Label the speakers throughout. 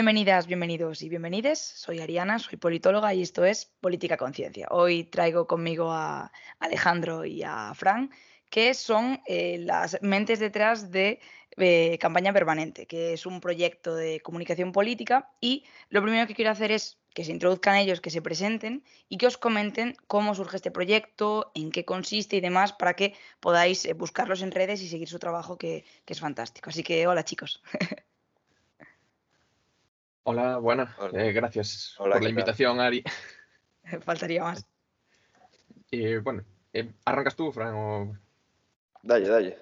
Speaker 1: Bienvenidas, bienvenidos y bienvenides. Soy Ariana, soy politóloga y esto es Política Conciencia. Hoy traigo conmigo a Alejandro y a Fran, que son eh, las mentes detrás de eh, Campaña Permanente, que es un proyecto de comunicación política. Y lo primero que quiero hacer es que se introduzcan ellos, que se presenten y que os comenten cómo surge este proyecto, en qué consiste y demás, para que podáis eh, buscarlos en redes y seguir su trabajo, que, que es fantástico. Así que hola chicos.
Speaker 2: Hola, buenas. Eh, gracias por la invitación, Ari.
Speaker 1: Faltaría más.
Speaker 2: bueno, eh, ¿arrancas tú, Fran? O...
Speaker 3: Dale, dale.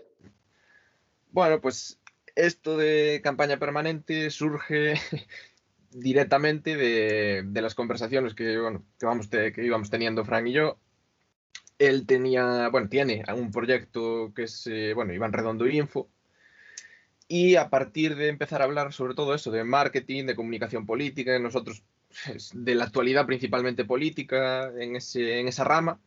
Speaker 2: Bueno, pues esto de campaña permanente surge directamente de, las conversaciones que, bueno, que, vamos que íbamos teniendo Fran y yo. Él tenía, bueno, tiene un proyecto que es, eh, bueno, Iván Redondo Info, y a partir de empezar a hablar sobre todo eso, de marketing, de comunicación política, nosotros de la actualidad principalmente política, en, ese, en esa rama,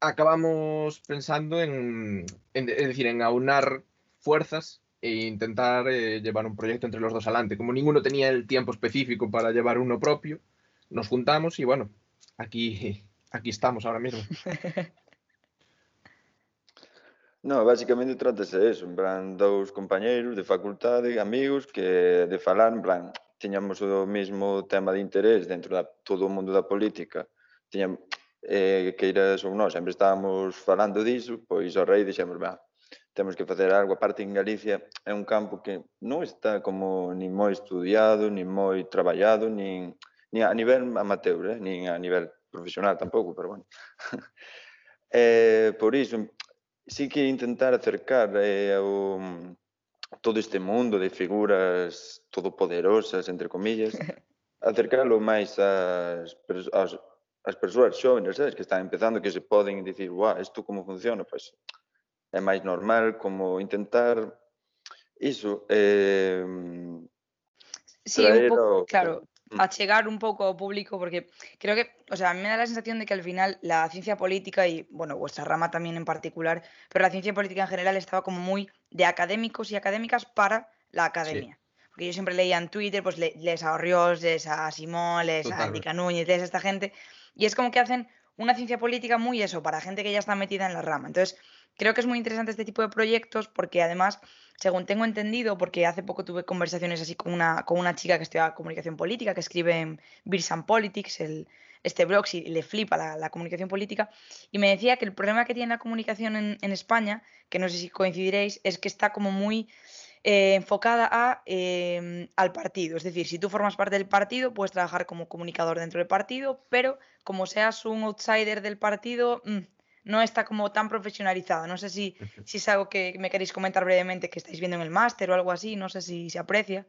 Speaker 2: acabamos pensando en, es decir, en aunar fuerzas e intentar eh, llevar un proyecto entre los dos adelante. Como ninguno tenía el tiempo específico para llevar uno propio, nos juntamos y bueno, aquí, aquí estamos ahora mismo.
Speaker 3: No, basicamente trátase de eso, en plan, dous compañeiros de facultade, amigos, que de falar, en plan, tiñamos o mesmo tema de interés dentro da todo o mundo da política, tiñamos, eh, que iras ou nós, sempre estábamos falando diso, pois ao rei dixemos, bah, temos que facer algo, aparte en Galicia é un campo que non está como ni moi estudiado, ni moi traballado, nin, ni a nivel amateur, eh, nin a nivel profesional tampouco, pero bueno. eh, por iso, sí que intentar acercar eh, o, todo este mundo de figuras todopoderosas, entre comillas, acercarlo máis ás, ás, ás persoas xóvenes, sabes, que están empezando, que se poden dicir, guau, isto como funciona, pois é máis normal como intentar iso, eh,
Speaker 1: Sí, un pouco, claro, Mm. a llegar un poco ao público, porque creo que, o sea, a mí me da la sensación de que al final la ciencia política y, bueno, vuestra rama también en particular, pero la ciencia política en general estaba como muy de académicos y académicas para la academia. Porque yo siempre leía en Twitter, pues lees a Orrios, lees a Simón, lees a Erika Núñez, lees a esta gente, y es como que hacen una ciencia política muy eso, para gente que ya está metida en la rama. Entonces, creo que es muy interesante este tipo de proyectos porque además según tengo entendido, porque hace poco tuve conversaciones así con una, con una chica que estudia comunicación política, que escribe en Beers and Politics, el, este blog, y le flipa la, comunicación política, y me decía que el problema que tiene la comunicación en, España, que no sé si coincidiréis, es que está como muy eh, enfocada em, al partido. Es decir, si tú formas parte del partido, puedes trabajar como comunicador dentro del partido, pero como seas un outsider del partido, mm, no está como tan profesionalizado. No sé si, si es algo que me queréis comentar brevemente que estáis viendo en el máster o algo así, no sé si se aprecia.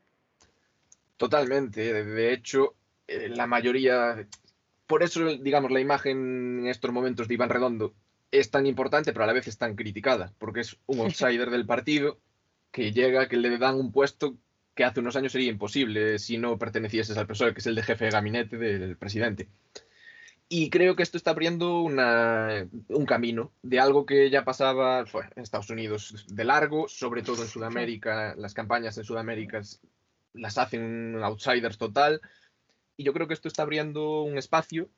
Speaker 2: Totalmente, de hecho, eh, la mayoría, por eso, digamos, la imagen en estos momentos de Iván Redondo es tan importante, pero a la vez es tan criticada, porque es un outsider del partido que llega, que le dan un puesto que hace unos años sería imposible si no pertenecieses al PSOE, que es el de jefe de gabinete del presidente. Y creo que esto está abriendo un camino de algo que ya pasaba en Estados Unidos de largo, sobre todo en Sudamérica. Las campañas en Sudamérica las hacen outsiders total. Y yo creo que esto está abriendo un espacio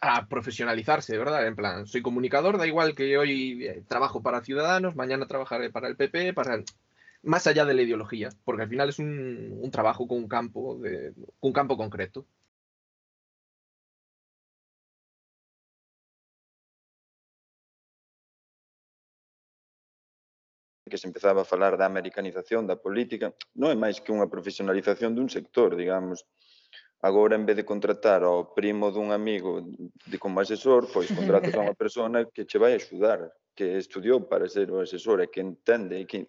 Speaker 2: a profesionalizarse, ¿verdad? En plan, soy comunicador, da igual que hoy eh, trabajo para Ciudadanos, mañana trabajaré para el PP, para más allá de la ideología, porque al final es un, trabajo con un campo, de, un campo concreto.
Speaker 3: que se empezaba a falar da americanización da política, non é máis que unha profesionalización dun sector, digamos. Agora, en vez de contratar ao primo dun amigo de como asesor, pois contratas a unha persona que che vai axudar, que estudiou para ser o asesor e que entende e que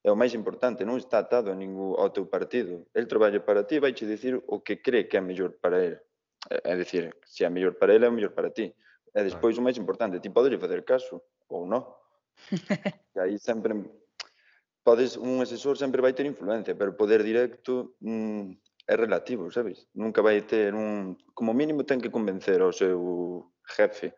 Speaker 3: é o máis importante, non está atado a ningún ao teu partido. El traballa para ti, vai che dicir o que cree que é mellor para el. É dicir, se é mellor para el, é mellor para ti. E despois o máis importante, ti podes facer caso ou non e aí sempre podes un asesor sempre vai ter influencia, pero poder directo mm, é relativo, sabes? Nunca vai ter un como mínimo ten que convencer ao seu jefe.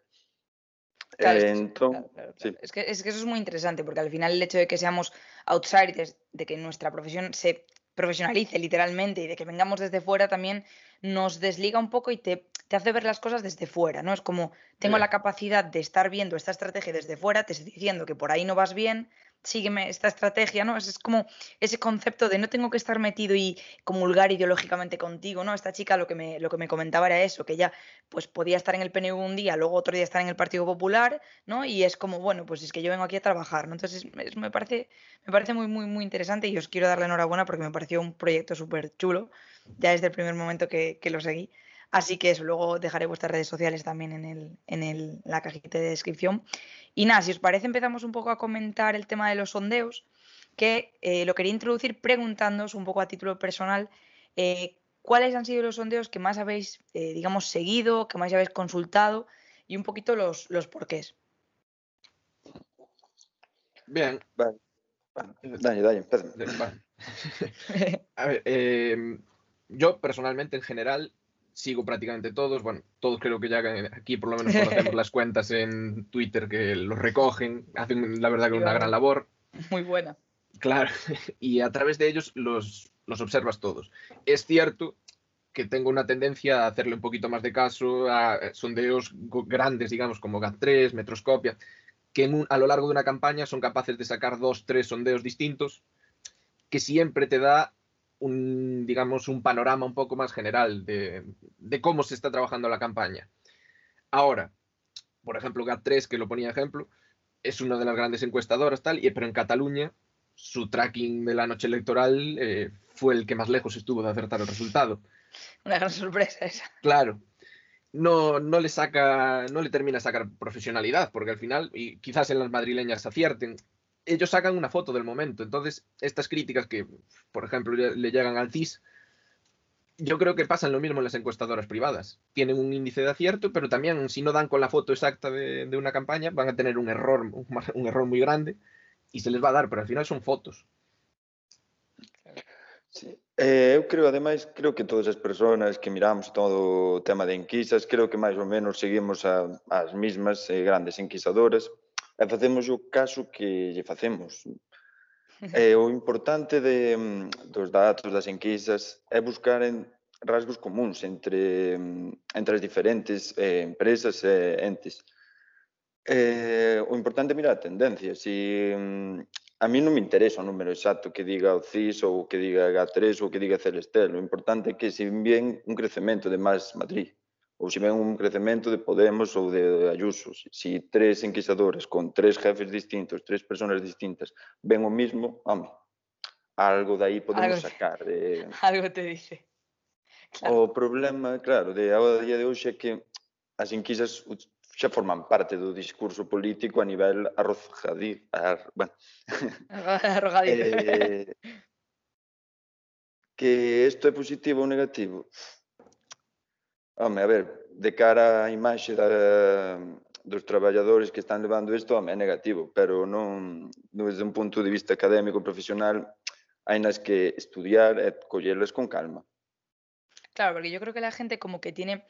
Speaker 1: Claro, eh, entón, claro, claro, sí. es, que, es que eso es muy interesante porque al final el hecho de que seamos outsiders, de que nuestra profesión se profesionalice literalmente y de que vengamos desde fuera también nos desliga un poco y te, te hace ver las cosas desde fuera, ¿no? Es como, tengo la capacidad de estar viendo esta estrategia desde fuera, te estoy diciendo que por ahí no vas bien, sígueme esta estrategia, ¿no? Es, como ese concepto de no tengo que estar metido y comulgar ideológicamente contigo, ¿no? Esta chica lo que me, lo que me comentaba era eso, que ella pues podía estar en el PNV un día, luego otro día estar en el Partido Popular, ¿no? Y es como, bueno, pues es que yo vengo aquí a trabajar, ¿no? Entonces me parece, me parece muy, muy, muy interesante y os quiero darle enhorabuena porque me pareció un proyecto súper chulo, ya desde el primer momento que, que lo seguí. Así que eso, luego dejaré vuestras redes sociales también en, el, en el, la cajita de descripción. Y nada, si os parece, empezamos un poco a comentar el tema de los sondeos, que eh, lo quería introducir preguntándoos un poco a título personal eh, cuáles han sido los sondeos que más habéis, eh, digamos, seguido, que más habéis consultado y un poquito los, los porqués.
Speaker 2: Bien.
Speaker 3: Vale. Dale, dale,
Speaker 2: a ver, yo personalmente en general sigo prácticamente todos. Bueno, todos creo que ya aquí por lo menos conocemos las cuentas en Twitter que los recogen, hacen la verdad que una gran labor.
Speaker 1: Muy buena.
Speaker 2: Claro, y a través de ellos los, los observas todos. Es cierto que tengo una tendencia a hacerle un poquito más de caso a sondeos grandes, digamos, como GAT3, Metroscopia, que a lo largo de una campaña son capaces de sacar dos, tres sondeos distintos, que siempre te da un, digamos, un panorama un poco más general de, cómo se está trabajando la campaña. Ahora, por ejemplo, GAT3, que lo ponía ejemplo, es una de las grandes encuestadoras, tal, y, pero en Cataluña su tracking de la noche electoral eh, fue el que más lejos estuvo de acertar el resultado.
Speaker 1: Una gran sorpresa esa.
Speaker 2: Claro. No, no le saca, no le termina sacar profesionalidad, porque al final, y quizás en las madrileñas acierten, ellos sacan una foto del momento. Entonces, estas críticas que, por ejemplo, le, llegan al CIS, yo creo que pasan lo mismo en las encuestadoras privadas. Tienen un índice de acierto, pero también si no dan con la foto exacta de, una campaña, van a tener un error, un, error muy grande y se les va a dar, pero al final son fotos.
Speaker 3: Sí. Eh, eu creo, ademais, creo que todas as persoas que miramos todo o tema de enquisas, creo que máis ou menos seguimos a, as mismas eh, grandes enquisadoras, e facemos o caso que lle facemos. E o importante de, mm, dos datos, das enquisas, é buscar en rasgos comuns entre, mm, entre as diferentes eh, empresas e entes. Eh, o importante é mirar a tendencia. Si, mm, a mí non me interesa o número exacto que diga o CIS ou que diga H3 ou que diga Celestel. O importante é que se ven un crecemento de máis Madrid ou se ven un crecemento de Podemos ou de Ayuso, se si tres enquisadores con tres jefes distintos, tres personas distintas, ven o mismo, home, algo de aí podemos algo, sacar. De...
Speaker 1: Algo te dice.
Speaker 3: Claro. O problema, claro, de ao día de hoxe é que as enquisas xa forman parte do discurso político a nivel arrojadizo. Ar, bueno.
Speaker 1: arrojadizo.
Speaker 3: eh, que isto é positivo ou negativo? Home, a ver, de cara á imaxe da, dos traballadores que están levando isto, home, é negativo, pero non, desde un punto de vista académico, profesional, hai nas que estudiar e collerlas con calma.
Speaker 1: Claro, porque yo creo que la gente como que tiene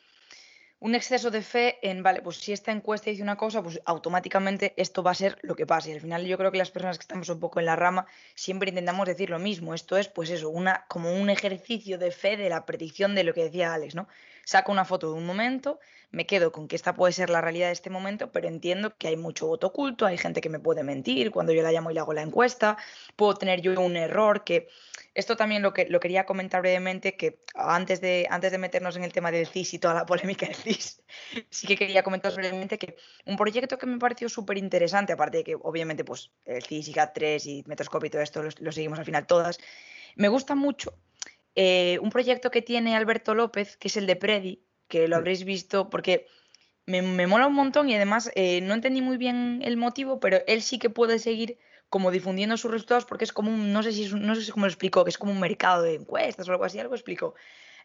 Speaker 1: un exceso de fe en, vale, pues si esta encuesta dice una cosa, pues automáticamente esto va a ser lo que pase. Y al final yo creo que las personas que estamos un poco en la rama siempre intentamos decir lo mismo. Esto es, pues eso, una, como un ejercicio de fe de la predicción de lo que decía Alex, ¿no? Saco una foto de un momento, me quedo con que esta puede ser la realidad de este momento, pero entiendo que hay mucho voto oculto, hay gente que me puede mentir cuando yo la llamo y le hago la encuesta, puedo tener yo un error que esto también lo, que, lo quería comentar brevemente, que antes de, antes de meternos en el tema del CIS y toda la polémica del CIS, sí que quería comentar brevemente que un proyecto que me pareció súper interesante, aparte de que obviamente pues el CIS y GAT3 y Metroscopio y todo esto lo, seguimos al final todas, me gusta mucho eh, un proyecto que tiene Alberto López, que es el de Predi, que lo habréis visto porque me, mola un montón y además eh, no entendí muy bien el motivo, pero él sí que puede seguir como difundiendo sus resultados porque es como un, no sé si no sé cómo lo explicó, que es como un mercado de encuestas o algo así, algo explicó.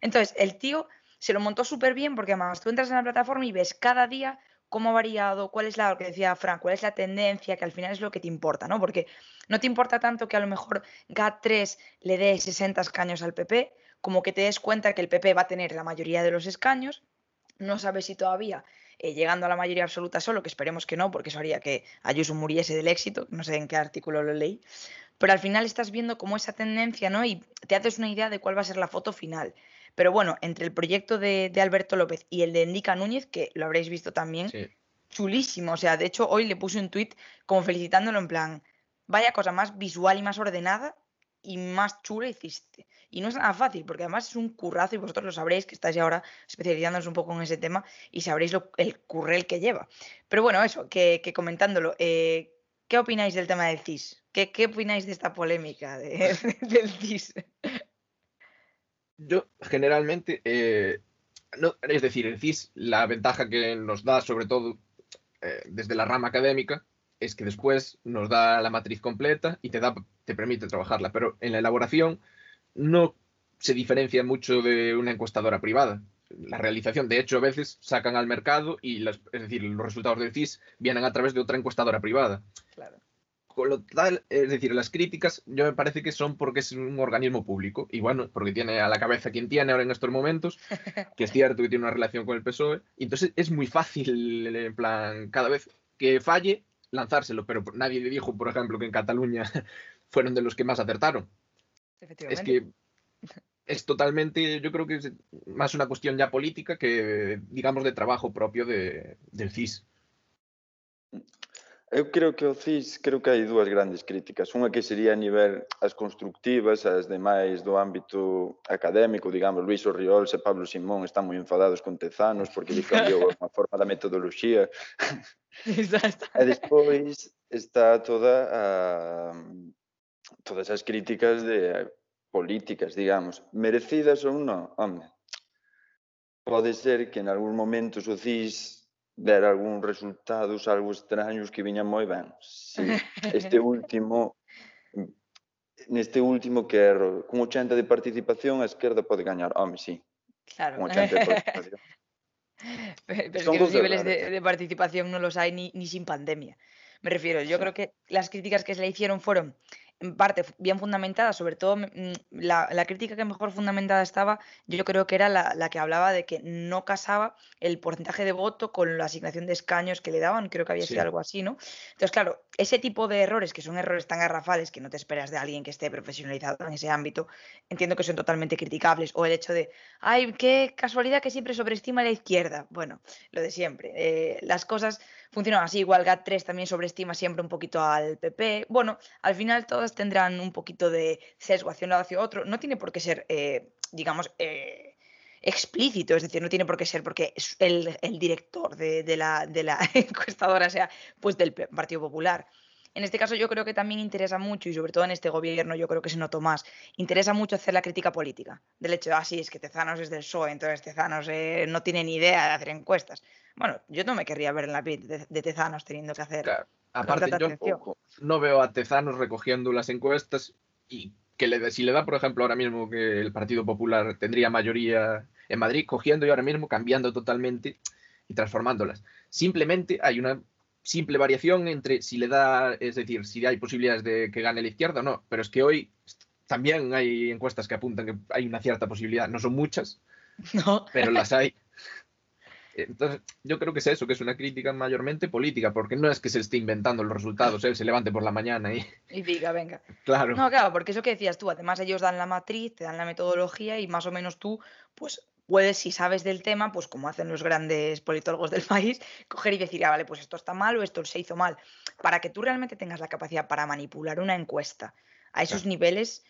Speaker 1: Entonces, el tío se lo montó súper bien porque además tú entras en la plataforma y ves cada día cómo ha variado, cuál es la, lo que decía Frank, cuál es la tendencia, que al final es lo que te importa, ¿no? Porque no te importa tanto que a lo mejor GAT3 le dé 60 escaños al PP, como que te des cuenta que el PP va a tener la mayoría de los escaños, no sabes si todavía eh, llegando a la mayoría absoluta solo, que esperemos que no, porque eso haría que Ayuso muriese del éxito, no sé en qué artículo lo leí, pero al final estás viendo cómo esa tendencia, ¿no? Y te haces una idea de cuál va a ser la foto final. Pero bueno, entre el proyecto de, Alberto López y el de Endica Núñez, que lo habréis visto también, chulísimo. O sea, de hecho, hoy le puse un tuit como felicitándolo en plan, vaya cosa más visual y más ordenada y más chula hiciste. Y no es nada fácil, porque además es un currazo y vosotros lo sabréis, que estáis ahora especializándonos un poco en ese tema y sabréis el currel que lleva. Pero bueno, eso, que, comentándolo, eh, ¿qué opináis del tema del CIS? ¿Qué, qué opináis de esta polémica del CIS?
Speaker 2: Yo generalmente, eh, no, es decir, el CIS, la ventaja que nos da sobre todo eh, desde la rama académica es que después nos da la matriz completa y te, da, te permite trabajarla, pero en la elaboración no se diferencia mucho de una encuestadora privada. La realización, de hecho, a veces sacan al mercado y es decir, los resultados del CIS vienen a través de otra encuestadora privada.
Speaker 1: Claro.
Speaker 2: Con lo tal, es decir, las críticas yo me parece que son porque es un organismo público y bueno, porque tiene a la cabeza quien tiene ahora en estos momentos, que es cierto que tiene una relación con el PSOE, y entonces es muy fácil, en plan, cada vez que falle, lanzárselo, pero nadie le dijo, por ejemplo, que en Cataluña fueron de los que más acertaron. Es que es totalmente, yo creo que es más una cuestión ya política que, digamos, de trabajo propio de, del CIS.
Speaker 3: Eu creo que o CIS, creo que hai dúas grandes críticas. Unha que sería a nivel as constructivas, as demais do ámbito académico, digamos, Luís Oriol e Pablo Simón están moi enfadados con Tezanos porque lhe cambiou a forma da metodoloxía.
Speaker 1: Exacto.
Speaker 3: e despois está toda a todas as críticas de políticas, digamos, merecidas ou non, home. Pode ser que en algún momento o CIS ver algúns resultados algo extraños que viñan moi ben. Sí, este último neste último que é con 80 de participación a esquerda pode gañar. Home, sí.
Speaker 1: Claro.
Speaker 3: Con 80 de participación.
Speaker 1: Pero es que los niveles de, de, participación no los hay ni, ni sin pandemia. Me refiero, yo sí. creo que las críticas que se le hicieron fueron en parte bien fundamentada, sobre todo mm, la, crítica que mejor fundamentada estaba, yo creo que era la, que hablaba de que no casaba el porcentaje de voto con la asignación de escaños que le daban, creo que había sido algo así, ¿no? Entonces, claro, ese tipo de errores, que son errores tan garrafales que no te esperas de alguien que esté profesionalizado en ese ámbito, entiendo que son totalmente criticables, o el hecho de, ay, qué casualidad que siempre sobreestima la izquierda, bueno, lo de siempre, eh, las cosas funcionan así, igual GAT3 también sobreestima siempre un poquito al PP, bueno, al final todas tendrán un poquito de sesgo hacia un lado hacia otro. No tiene por qué ser, eh, digamos, eh, explícito, es decir, no tiene por qué ser porque el, el director de, de, la, de la encuestadora sea pues del Partido Popular. En este caso yo creo que también interesa mucho, y sobre todo en este gobierno yo creo que se notó más, interesa mucho hacer la crítica política. Del hecho de, ah, es que Tezanos es del PSOE, entonces Tezanos eh, no tiene ni idea de hacer encuestas. Bueno, yo no me querría ver en la piel de, Tezanos teniendo que hacer...
Speaker 2: Aparte, yo no veo a Tezanos recogiendo las encuestas y que le, si le da, por ejemplo, ahora mismo que el Partido Popular tendría mayoría en Madrid, cogiendo y ahora mismo cambiando totalmente y transformándolas. Simplemente hay una simple variación entre si le da, es decir, si hay posibilidades de que gane la izquierda o no. Pero es que hoy también hay encuestas que apuntan que hay una cierta posibilidad. No son muchas,
Speaker 1: no.
Speaker 2: pero las hay. Entonces, yo creo que es eso, que es una crítica mayormente política, porque no es que se esté inventando los resultados, él se levante por la mañana y...
Speaker 1: Y diga, venga.
Speaker 2: Claro.
Speaker 1: No, claro, porque eso que decías tú, además ellos dan la matriz, te dan la metodología y más o menos tú, pues puedes, si sabes del tema, pues como hacen los grandes politólogos del país, coger y decir, ah, vale, pues esto está mal o esto se hizo mal, para que tú realmente tengas la capacidad para manipular una encuesta a esos niveles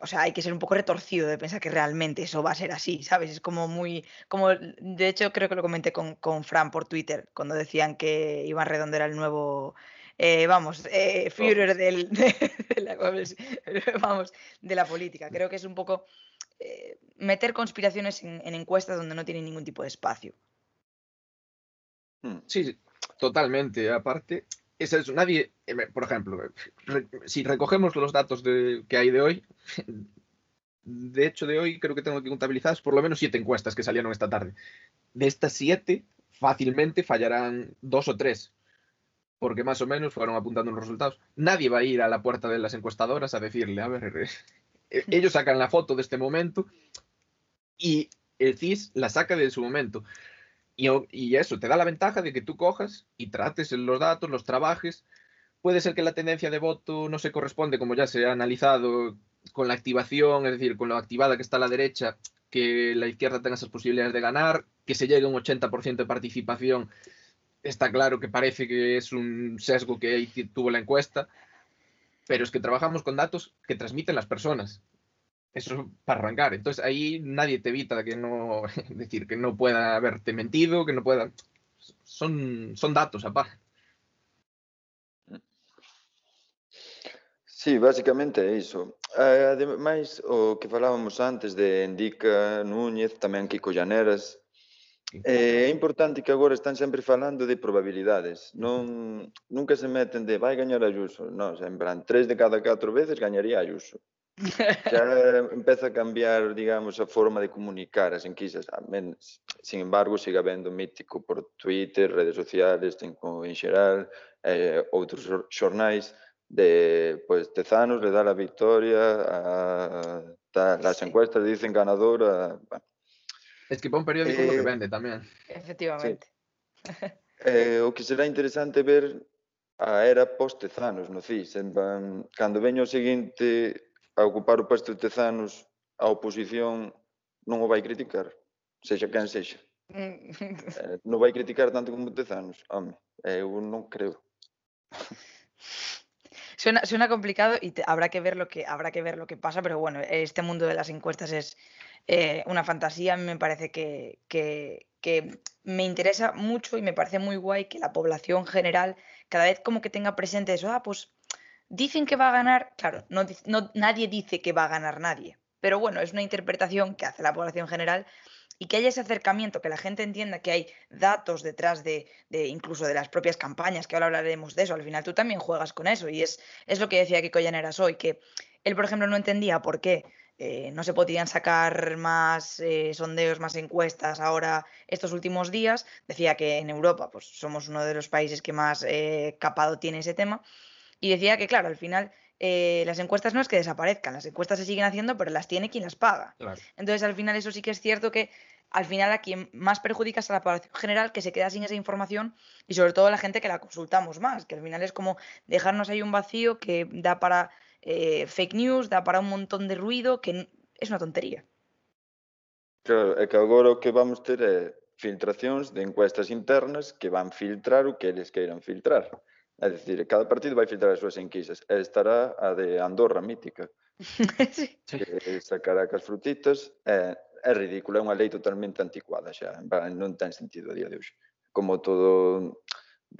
Speaker 1: o sea, hay que ser un poco retorcido de pensar que realmente eso va a ser así, ¿sabes? Es como muy, como, de hecho creo que lo comenté con, con Fran por Twitter, cuando decían que Iván Redondo era el nuevo, eh, vamos, eh, Führer del, de, la, vamos, de la política. Creo que es un poco eh, meter conspiraciones en, en, encuestas donde no tienen ningún tipo de espacio.
Speaker 2: Hmm. Sí, totalmente. Aparte, es eso, nadie, eh, por ejemplo, si recogemos los datos de, que hay de hoy, de hecho de hoy creo que tengo que contabilizadas por lo menos siete encuestas que salieron esta tarde. De estas siete, fácilmente fallarán dos o tres, porque más o menos fueron apuntando los resultados. Nadie va a ir a la puerta de las encuestadoras a decirle, a ver, eh, ellos sacan la foto de este momento y el CIS la saca de su momento. Y, eso te da la ventaja de que tú cojas y trates los datos, los trabajes, puede ser que la tendencia de voto no se corresponde, como ya se ha analizado, con la activación, es decir, con lo activada que está la derecha, que la izquierda tenga esas posibilidades de ganar, que se llegue a un 80% de participación, está claro que parece que es un sesgo que tuvo la encuesta, pero es que trabajamos con datos que transmiten las personas. eso para arrancar. Entonces ahí nadie te evita que no, decir, que no pueda haberte mentido, que no pueda... Son, son datos aparte.
Speaker 3: Sí, basicamente é iso. Eh, ademais, o que falábamos antes de Endica, Núñez, tamén Kiko Llaneras, eh, é importante que agora están sempre falando de probabilidades. Non, nunca se meten de vai gañar Ayuso. Non, sempre, tres de cada catro veces gañaría Ayuso. xa empeza a cambiar, digamos, a forma de comunicar as enquisas. Men, sin embargo, siga vendo mítico por Twitter, redes sociales, tengo en xeral, eh, outros xornais de pois pues, Tezanos le dá a victoria, a, tal, as encuestas dicen ganador, a, bueno.
Speaker 2: Es que pon periódico eh, lo que eh, vende tamén.
Speaker 1: Efectivamente.
Speaker 3: Sí. eh, o que será interesante ver a era post-Tezanos no CIS. En, cando veño o seguinte a ocupar o posto de Tezanos, a oposición non o vai criticar, sexa quen sexa. eh, non vai criticar tanto como Tezanos, home, eu non creo.
Speaker 1: Suena, complicado y habrá, que ver lo que, habrá que ver lo que pasa, pero bueno, este mundo de las encuestas es eh, una fantasía. A mí me parece que, que, me interesa mucho y me parece muy guay que la población general cada vez como que tenga presente eso, ah, pues dicen que va a ganar, claro, no, nadie dice que va a ganar nadie, pero bueno, es una interpretación que hace la población general y que haya ese acercamiento, que la gente entienda que hay datos detrás de, incluso de las propias campañas, que ahora hablaremos de eso, al final tú también juegas con eso y es, es lo que decía Kiko Llaneras hoy, que él, por ejemplo, no entendía por qué eh, no se podían sacar más eh, sondeos, más encuestas ahora estos últimos días. Decía que en Europa pues, somos uno de los países que más eh, capado tiene ese tema. Y decía que, claro, al final las encuestas no es que desaparezcan, las encuestas se siguen haciendo, pero las tiene quien las paga. Entonces, al final, eso sí que es cierto que al final a quien más perjudica es a la población general que se queda sin esa información y sobre todo a la gente que la consultamos más, que al final es como dejarnos ahí un vacío que da para eh, fake news, da para un montón de ruido, que es una tontería.
Speaker 3: Claro, é que agora o que vamos ter é filtracións de encuestas internas que van filtrar o que eles queiran filtrar. É dicir, cada partido vai filtrar as súas enquisas. E estará a de Andorra mítica. sí. Que sacará cas frutitas. E é ridículo, é unha lei totalmente anticuada xa, non ten sentido a día de hoxe. Como todo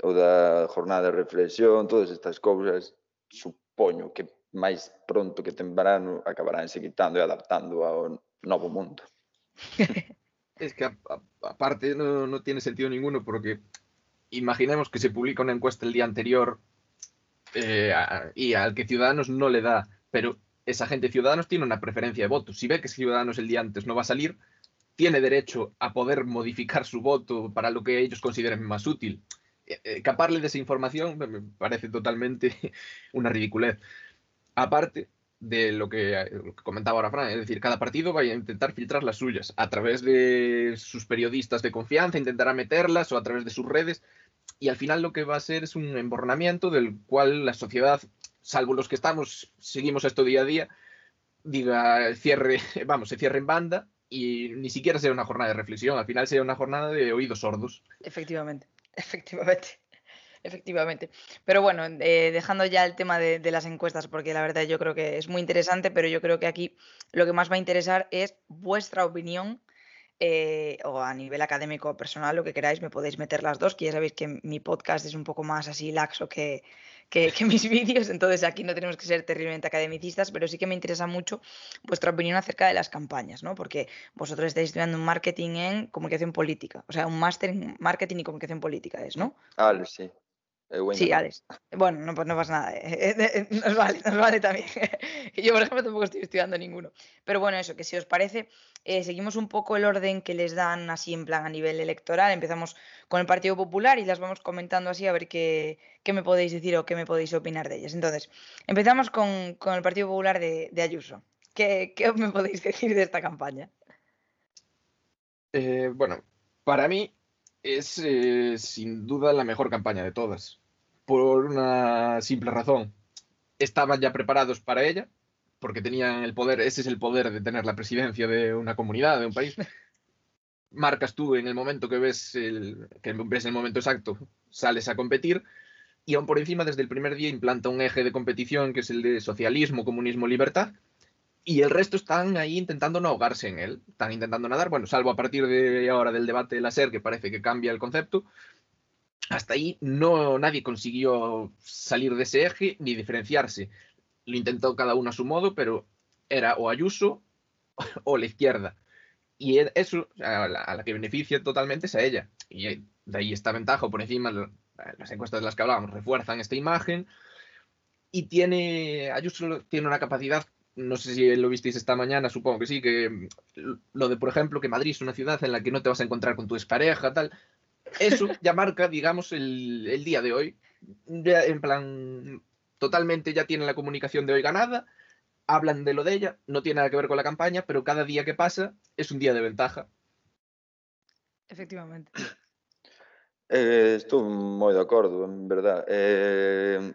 Speaker 3: o da jornada de reflexión, todas estas cousas, supoño que máis pronto que temprano acabarán se quitando e adaptando ao novo mundo.
Speaker 2: es que aparte no, no tiene sentido ninguno porque imaginemos que se publica una encuesta el día anterior eh, y al que Ciudadanos no le da, pero esa gente Ciudadanos tiene una preferencia de voto. Si ve que Ciudadanos el día antes no va a salir, tiene derecho a poder modificar su voto para lo que ellos consideren más útil. Eh, eh, caparle de esa información me parece totalmente una ridiculez. Aparte de lo que, comentaba ahora Fran, es decir, cada partido va a intentar filtrar las suyas a través de sus periodistas de confianza, intentará meterlas o a través de sus redes, y al final lo que va a ser es un embornamiento del cual la sociedad salvo los que estamos, seguimos esto día a día, diga cierre, vamos, se cierre en banda y ni siquiera sea una jornada de reflexión, al final sea una jornada de oídos sordos.
Speaker 1: Efectivamente, efectivamente. Efectivamente. Pero bueno, eh, dejando ya el tema de, las encuestas, porque la verdad yo creo que es muy interesante, pero yo creo que aquí lo que más va a interesar es vuestra opinión eh, o a nivel académico o personal, lo que queráis, me podéis meter las dos, que ya sabéis que mi podcast es un poco más así laxo que, que, mis vídeos, entonces aquí no tenemos que ser terriblemente academicistas, pero sí que me interesa mucho vuestra opinión acerca de las campañas, ¿no? Porque vosotros estáis estudiando un marketing en comunicación política, o sea, un máster en marketing y comunicación política es, ¿no?
Speaker 3: Ah, sí.
Speaker 1: Eh, sí, Alex. Bueno, no, pues no pasa nada. Eh, eh, nos vale, nos vale también. Yo, por ejemplo, tampoco estoy estudiando ninguno. Pero bueno, eso, que si os parece, seguimos un poco el orden que les dan así en plan a nivel electoral. Empezamos con el Partido Popular y las vamos comentando así a ver qué, qué me podéis decir o qué me podéis opinar de ellas. Entonces, empezamos con, con el Partido Popular de, de Ayuso. ¿Qué, ¿Qué, me podéis decir de esta campaña?
Speaker 2: bueno, para mí es sin duda la mejor campaña de todas por una simple razón. Estaban ya preparados para ella, porque tenían el poder, ese es el poder de tener la presidencia de una comunidad, de un país. Marcas tú en el momento que ves el, que ves el momento exacto, sales a competir y aún por encima desde el primer día implanta un eje de competición que es el de socialismo, comunismo, libertad y el resto están ahí intentando no ahogarse en él, están intentando nadar, bueno, salvo a partir de ahora del debate de la SER que parece que cambia el concepto, hasta ahí no nadie consiguió salir de ese eje ni diferenciarse. Lo intentó cada uno a su modo, pero era o Ayuso o la izquierda. Y e, eso a la, que beneficia totalmente es a ella. Y de ahí esta ventaja, por encima, las encuestas de las que hablábamos refuerzan esta imagen. Y tiene, Ayuso tiene una capacidad, no sé si lo visteis esta mañana, supongo que sí, que lo de, por ejemplo, que Madrid es una ciudad en la que no te vas a encontrar con tu expareja, tal. Eso ya marca, digamos, el, el día de hoy. Ya, en plan, totalmente ya tiene la comunicación de hoy ganada hablan de lo de ella, no tiene nada que ver con la campaña, pero cada día que pasa es un día de ventaja.
Speaker 1: Efectivamente.
Speaker 3: Eh, estou moi de acordo, en verdad. Eh,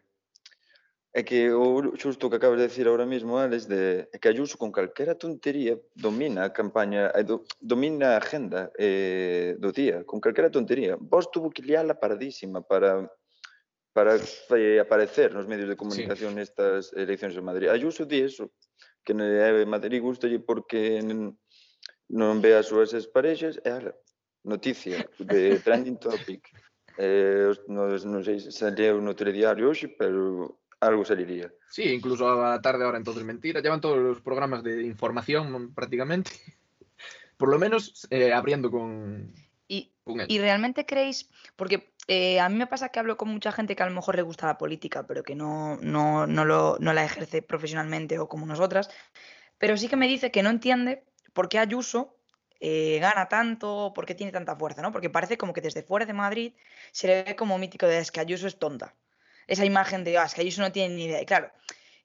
Speaker 3: É que o xusto que acabas de decir agora mesmo, Alex, de, é que Ayuso con calquera tontería domina a campaña, do, domina a agenda eh, do día, con calquera tontería. Vos tuvo que liala paradísima para para eh, aparecer nos medios de comunicación sí. nestas eleccións en Madrid. Ayuso di eso, que en eh, Madrid gustalle porque non ve as súas parexas, e ala, noticia de trending topic. Eh, non, non sei se leu no telediario hoxe, pero algo saliría.
Speaker 2: Sí, incluso a tarde ahora entonces mentira. Llevan todos los programas de información prácticamente. Por lo menos eh, abriendo con,
Speaker 1: y, y, realmente creéis, porque eh, a mí me pasa que hablo con mucha gente que a lo mejor le gusta la política, pero que no, no, no, lo, no la ejerce profesionalmente o como nosotras, pero sí que me dice que no entiende por qué Ayuso eh, gana tanto, por qué tiene tanta fuerza, ¿no? Porque parece como que desde fuera de Madrid se le ve como mítico de es que Ayuso es tonta. Esa imagen de, ah, es que Ayuso no tiene ni idea. Y claro,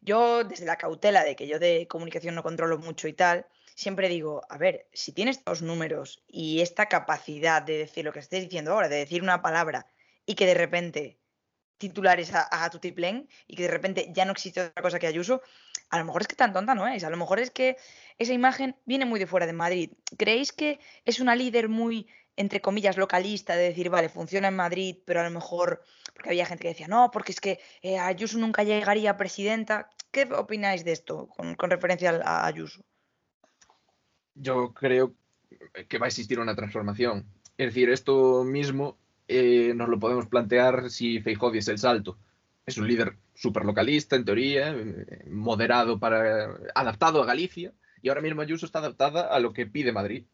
Speaker 1: yo desde la cautela de que yo de comunicación no controlo mucho y tal, siempre digo, a ver, si tienes estos números y esta capacidad de decir lo que estés diciendo ahora, de decir una palabra y que de repente titulares a, a Tutiplén y que de repente ya no existe otra cosa que Ayuso, a lo mejor es que tan tonta no es, a lo mejor es que esa imagen viene muy de fuera de Madrid. ¿Creéis que es una líder muy, entre comillas, localista, de decir, vale, funciona en Madrid, pero a lo mejor, porque había gente que decía, no, porque es que eh, Ayuso nunca llegaría a presidenta? ¿Qué opináis de esto con, referencia a Ayuso?
Speaker 2: yo creo que va a existir una transformación. Es decir, esto mismo eh, nos lo podemos plantear si Feijóo es el salto. Es un líder súper localista, en teoría, eh, moderado, para, adaptado a Galicia, y ahora mismo Ayuso está adaptada a lo que pide Madrid.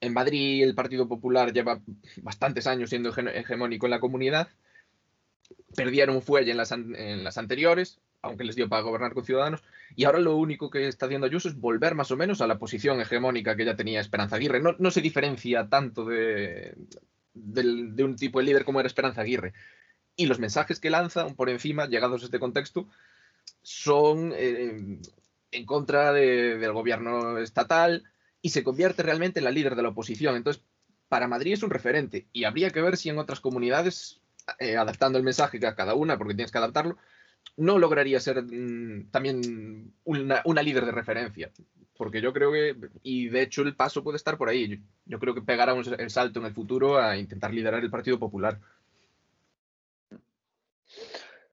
Speaker 2: En Madrid el Partido Popular lleva bastantes años siendo hegemónico en la comunidad, perdieron fuelle en las, en las anteriores, aunque les dio para gobernar con Ciudadanos, y ahora lo único que está haciendo Ayuso es volver más o menos a la posición hegemónica que ya tenía Esperanza Aguirre. No, se diferencia tanto de, un tipo de líder como era Esperanza Aguirre. Y los mensajes que lanza, por encima, llegados a este contexto, son eh, en contra de, del gobierno estatal y se convierte realmente en la líder de la oposición. Entonces, para Madrid es un referente y habría que ver si en otras comunidades, eh, adaptando el mensaje a cada una, porque tienes que adaptarlo, no lograría ser mm, también una, líder de referencia. Porque yo creo que, y de hecho el paso puede estar por ahí. Yo, creo que pegará el salto en el futuro a intentar liderar el Partido Popular.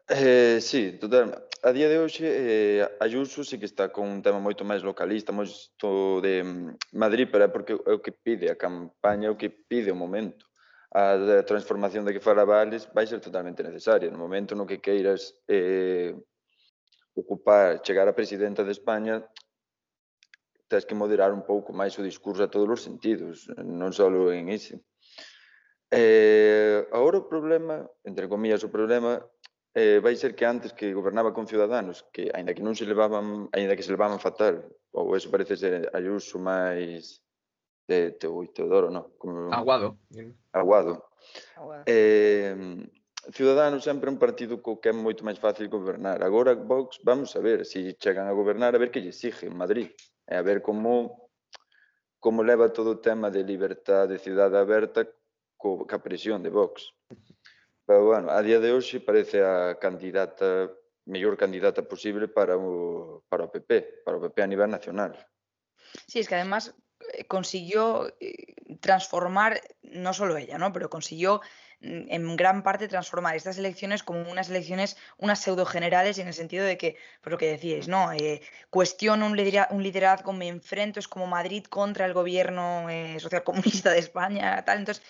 Speaker 3: Eh, sí, total. A día de hoxe, eh, Ayuso sí que está con un tema moito máis localista, moito de mm, Madrid, pero é porque é o que pide a campaña, é o que pide o momento. A transformación de que fala Vales vai ser totalmente necesaria. No momento no que queiras eh, ocupar, chegar a presidenta de España, tens que moderar un pouco máis o discurso a todos os sentidos, non só en ese. Eh, agora o problema, entre comillas, o problema eh, vai ser que antes que gobernaba con Ciudadanos, que aínda que non se levaban, aínda que se levaban fatal, ou eso parece ser Ayuso máis de Teodoro, non?
Speaker 2: Como... Aguado.
Speaker 3: Aguado. Aguado. Eh, Ciudadanos sempre un partido co que é moito máis fácil gobernar. Agora Vox, vamos a ver se si chegan a gobernar, a ver que lle exige en Madrid, e a ver como como leva todo o tema de libertad de cidade aberta co, ca presión de Vox. Pero bueno, a día de hoxe parece a candidata mellor candidata posible para o, para o PP, para o PP a nivel nacional.
Speaker 1: Sí, es que además eh, consiguió eh, transformar, no solo ella, ¿no? Pero consiguió mm, en gran parte transformar estas elecciones como unas elecciones, unas pseudo generales, en el sentido de que, por lo que decíais, ¿no? Eh, cuestiono un, un liderazgo, me enfrento, es como Madrid contra el gobierno eh, de España, tal. Entonces,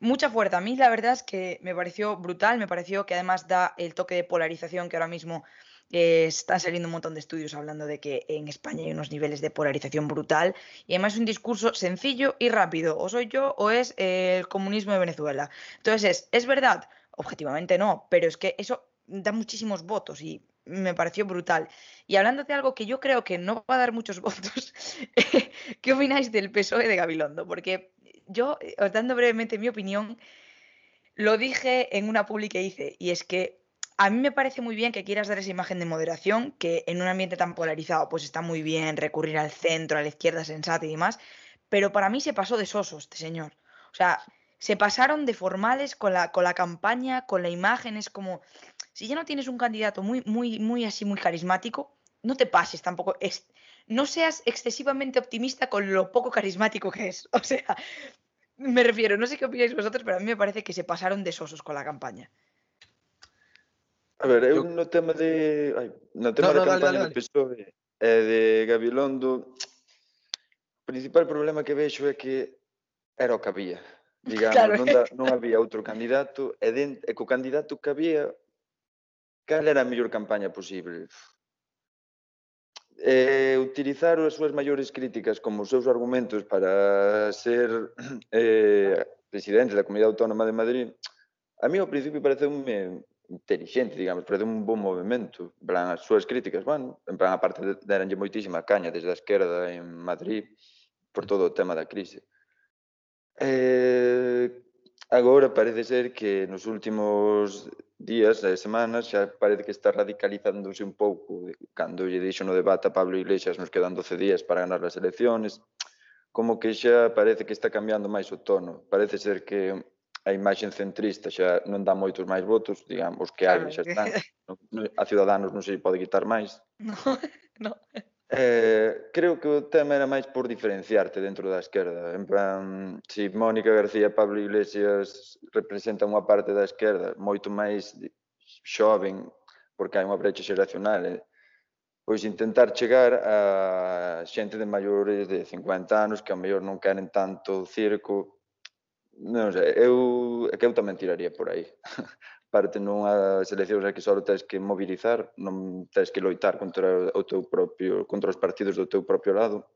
Speaker 1: mucha fuerza. A mí la verdad es que me pareció brutal, me pareció que además da el toque de polarización que ahora mismo eh, están saliendo un montón de estudios hablando de que en España hay unos niveles de polarización brutal y además es un discurso sencillo y rápido. O soy yo o es el comunismo de Venezuela. Entonces es, ¿es verdad? Objetivamente no, pero es que eso da muchísimos votos y me pareció brutal. Y hablando de algo que yo creo que no va a dar muchos votos, ¿qué opináis del PSOE de Gabilondo? Porque yo, eh, os dando brevemente mi opinión, lo dije en una publi que hice, y es que a mí me parece muy bien que quieras dar esa imagen de moderación, que en un ambiente tan polarizado, pues está muy bien recurrir al centro, a la izquierda sensata y demás, pero para mí se pasó de soso este señor. O sea, se pasaron de formales con la, con la campaña, con la imagen, es como, si ya no tienes un candidato muy, muy, muy así, muy carismático, no te pases tampoco, no seas excesivamente optimista con lo poco carismático que es. O sea, me refiero, no sé qué opináis vosotros, pero a mí me parece que se pasaron de sosos con la campaña.
Speaker 3: A ver, eu no tema de ai, no tema no, da no, campaña dale, dale. do PSOE e de Gabilondo o principal problema que vexo é que era o que había. Digamos, claro. non, da, non había outro candidato e, den, e co candidato que había cal era a mellor campaña posible? eh, utilizar as súas maiores críticas como os seus argumentos para ser eh, presidente da Comunidade Autónoma de Madrid, a mí ao principio parece un inteligente, digamos, parece un bon movimento. En plan, as súas críticas, bueno, en plan, aparte deranlle moitísima caña desde a esquerda en Madrid por todo o tema da crise. Eh, agora parece ser que nos últimos días e semanas xa parece que está radicalizándose un pouco cando lle dixo no debate a Pablo Iglesias nos quedan 12 días para ganar as elecciones como que xa parece que está cambiando máis o tono. Parece ser que a imaxen centrista xa non dá moitos máis votos digamos que hai xa están a Ciudadanos non se pode quitar máis.
Speaker 1: No, no.
Speaker 3: Eh, creo que o tema era máis por diferenciarte dentro da esquerda. En plan, si Mónica García e Pablo Iglesias representan unha parte da esquerda moito máis xoven, porque hai unha brecha xeracional, eh? pois intentar chegar a xente de maiores de 50 anos que a mellor non queren tanto circo non sei, eu, é que eu tamén tiraría por aí. Parte nunha selección que só tens que mobilizar, non tens que loitar contra o teu propio, contra os partidos do teu propio lado.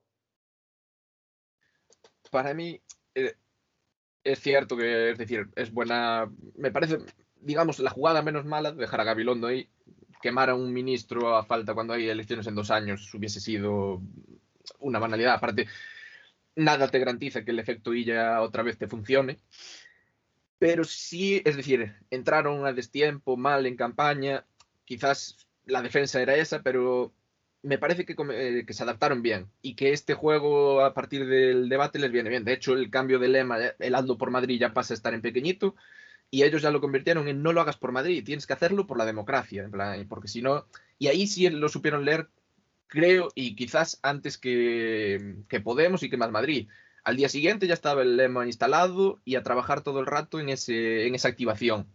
Speaker 2: Para mí, eh, es cierto que, es decir, es buena, me parece, digamos, la jugada menos mala de dejar a Gabilondo ahí, quemar a un ministro a falta cuando hay elecciones en dos años hubiese sido una banalidad. Aparte, nada te garantiza que el efecto Illa otra vez te funcione pero sí, es decir, entraron a destiempo mal en campaña, quizás la defensa era esa, pero me parece que, eh, que, se adaptaron bien y que este juego a partir del debate les viene bien. De hecho, el cambio de lema, el Aldo por Madrid ya pasa a estar en pequeñito y ellos ya lo convirtieron en no lo hagas por Madrid, tienes que hacerlo por la democracia, en plan, porque si no, y ahí sí lo supieron leer, creo, y quizás antes que, que Podemos y que más Madrid. Al día siguiente ya estaba el lema instalado y a trabajar todo el rato en, ese, en esa activación.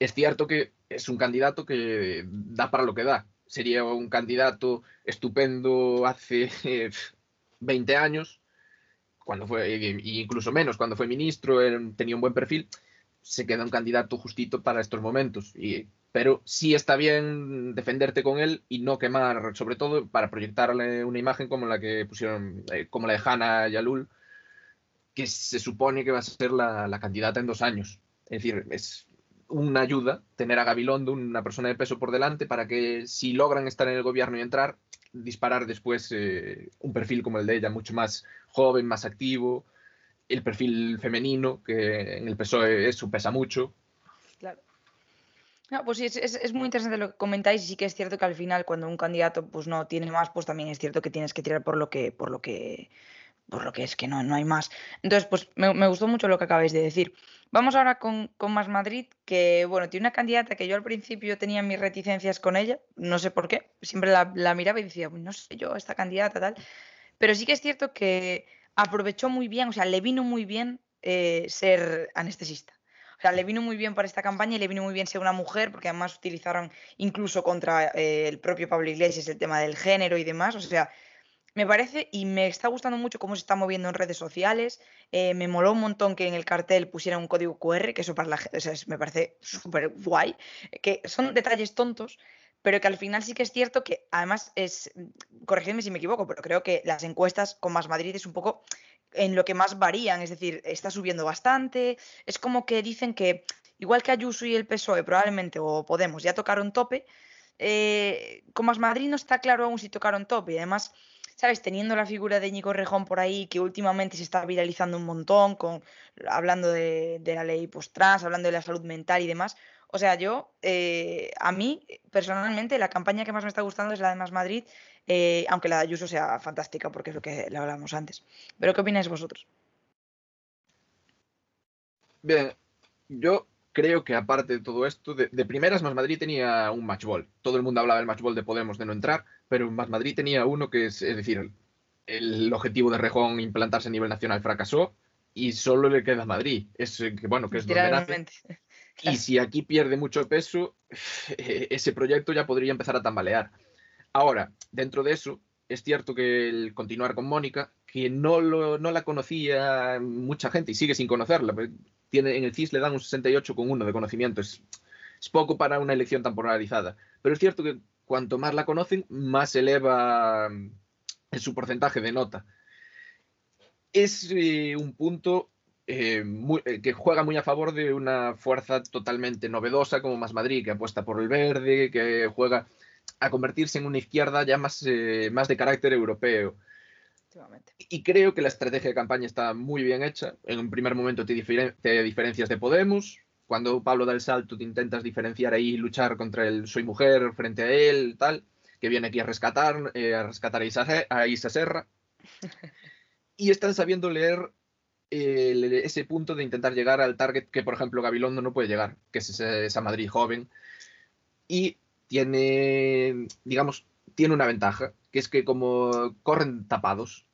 Speaker 2: Es cierto que es un candidato que da para lo que da. Sería un candidato estupendo hace 20 años, cuando fue, e incluso menos, cuando fue ministro, tenía un buen perfil. Se queda un candidato justito para estos momentos. Pero sí está bien defenderte con él y no quemar, sobre todo para proyectarle una imagen como la que pusieron, eh, como la de Hanna Yalul, que se supone que va a ser la, candidata en dos años. Es decir, es una ayuda tener a Gabilondo, una persona de peso por delante, para que si logran estar en el gobierno y entrar, disparar después eh, un perfil como el de ella, mucho más joven, más activo, el perfil femenino, que en el PSOE eso pesa mucho,
Speaker 1: no, pues sí, es, muy interesante lo que comentáis y sí que es cierto que al final cuando un candidato pues no tiene más, pues también es cierto que tienes que tirar por lo que, por lo que, por lo que es que no, no hay más. Entonces, pues me, gustó mucho lo que acabáis de decir. Vamos ahora con, Más Madrid, que bueno, tiene una candidata que yo al principio tenía mis reticencias con ella, no sé por qué, siempre la, miraba y decía, no sé yo, esta candidata tal, pero sí que es cierto que aprovechó muy bien, o sea, le vino muy bien eh, ser anestesista. O sea, le vino muy bien para esta campaña y le vino muy bien ser una mujer, porque además utilizaron incluso contra eh, el propio Pablo Iglesias el tema del género y demás. O sea, me parece y me está gustando mucho cómo se está moviendo en redes sociales. Eh, me moló un montón que en el cartel pusiera un código QR, que eso para la gente me parece súper guay. Que son detalles tontos, pero que al final sí que es cierto que además es, corregidme si me equivoco, pero creo que las encuestas con Más Madrid es un poco en lo que más varían, es decir, está subiendo bastante, es como que dicen que igual que Ayuso y el PSOE probablemente o Podemos ya tocaron tope, eh, con Más Madrid no está claro aún si tocaron tope y además ¿sabes? Teniendo la figura de Ñico Rejón por ahí, que últimamente se está viralizando un montón, con, hablando de, la ley post-trans, hablando de la salud mental y demás. O sea, yo, eh, a mí, personalmente, la campaña que más me está gustando es la de Más Madrid, eh, aunque la de Ayuso sea fantástica, porque es lo que le hablábamos antes. Pero, ¿qué opináis vosotros?
Speaker 2: Bien, yo creo que aparte de todo esto, de, primeras Más Madrid tenía un matchball. Todo el mundo hablaba del matchball de Podemos de no entrar, pero Más Madrid tenía uno que es, es decir, el, objetivo de Rejón implantarse a nivel nacional fracasó y solo le queda Madrid. Es eh, que bueno, que es donde Y si aquí pierde mucho peso, ese proyecto ya podría empezar a tambalear. Ahora, dentro de eso, es cierto que el continuar con Mónica, que no, lo, la conocía mucha gente y sigue sin conocerla, tiene, en el CIS le dan un 68,1 de conocimiento, es, poco para una elección tan polarizada. Pero es cierto que cuanto más la conocen, más eleva mm, su porcentaje de nota. Es eh, un punto eh, eh, que juega muy a favor de una fuerza totalmente novedosa como Más Madrid, que apuesta por el verde, que juega a convertirse en una izquierda ya más, más de carácter europeo. Y creo que la estrategia de campaña está muy bien hecha. En un primer momento te, diferencias de Podemos. Cuando Pablo da el salto te intentas diferenciar ahí luchar contra el soy mujer frente a él, tal, que viene aquí a rescatar, eh, a rescatar a Isa, Serra. y están sabiendo leer ese punto de intentar llegar al target que, por ejemplo, Gabilondo no puede llegar, que es esa Madrid joven. Y tiene, digamos, tiene una ventaja, que es que como corren tapados,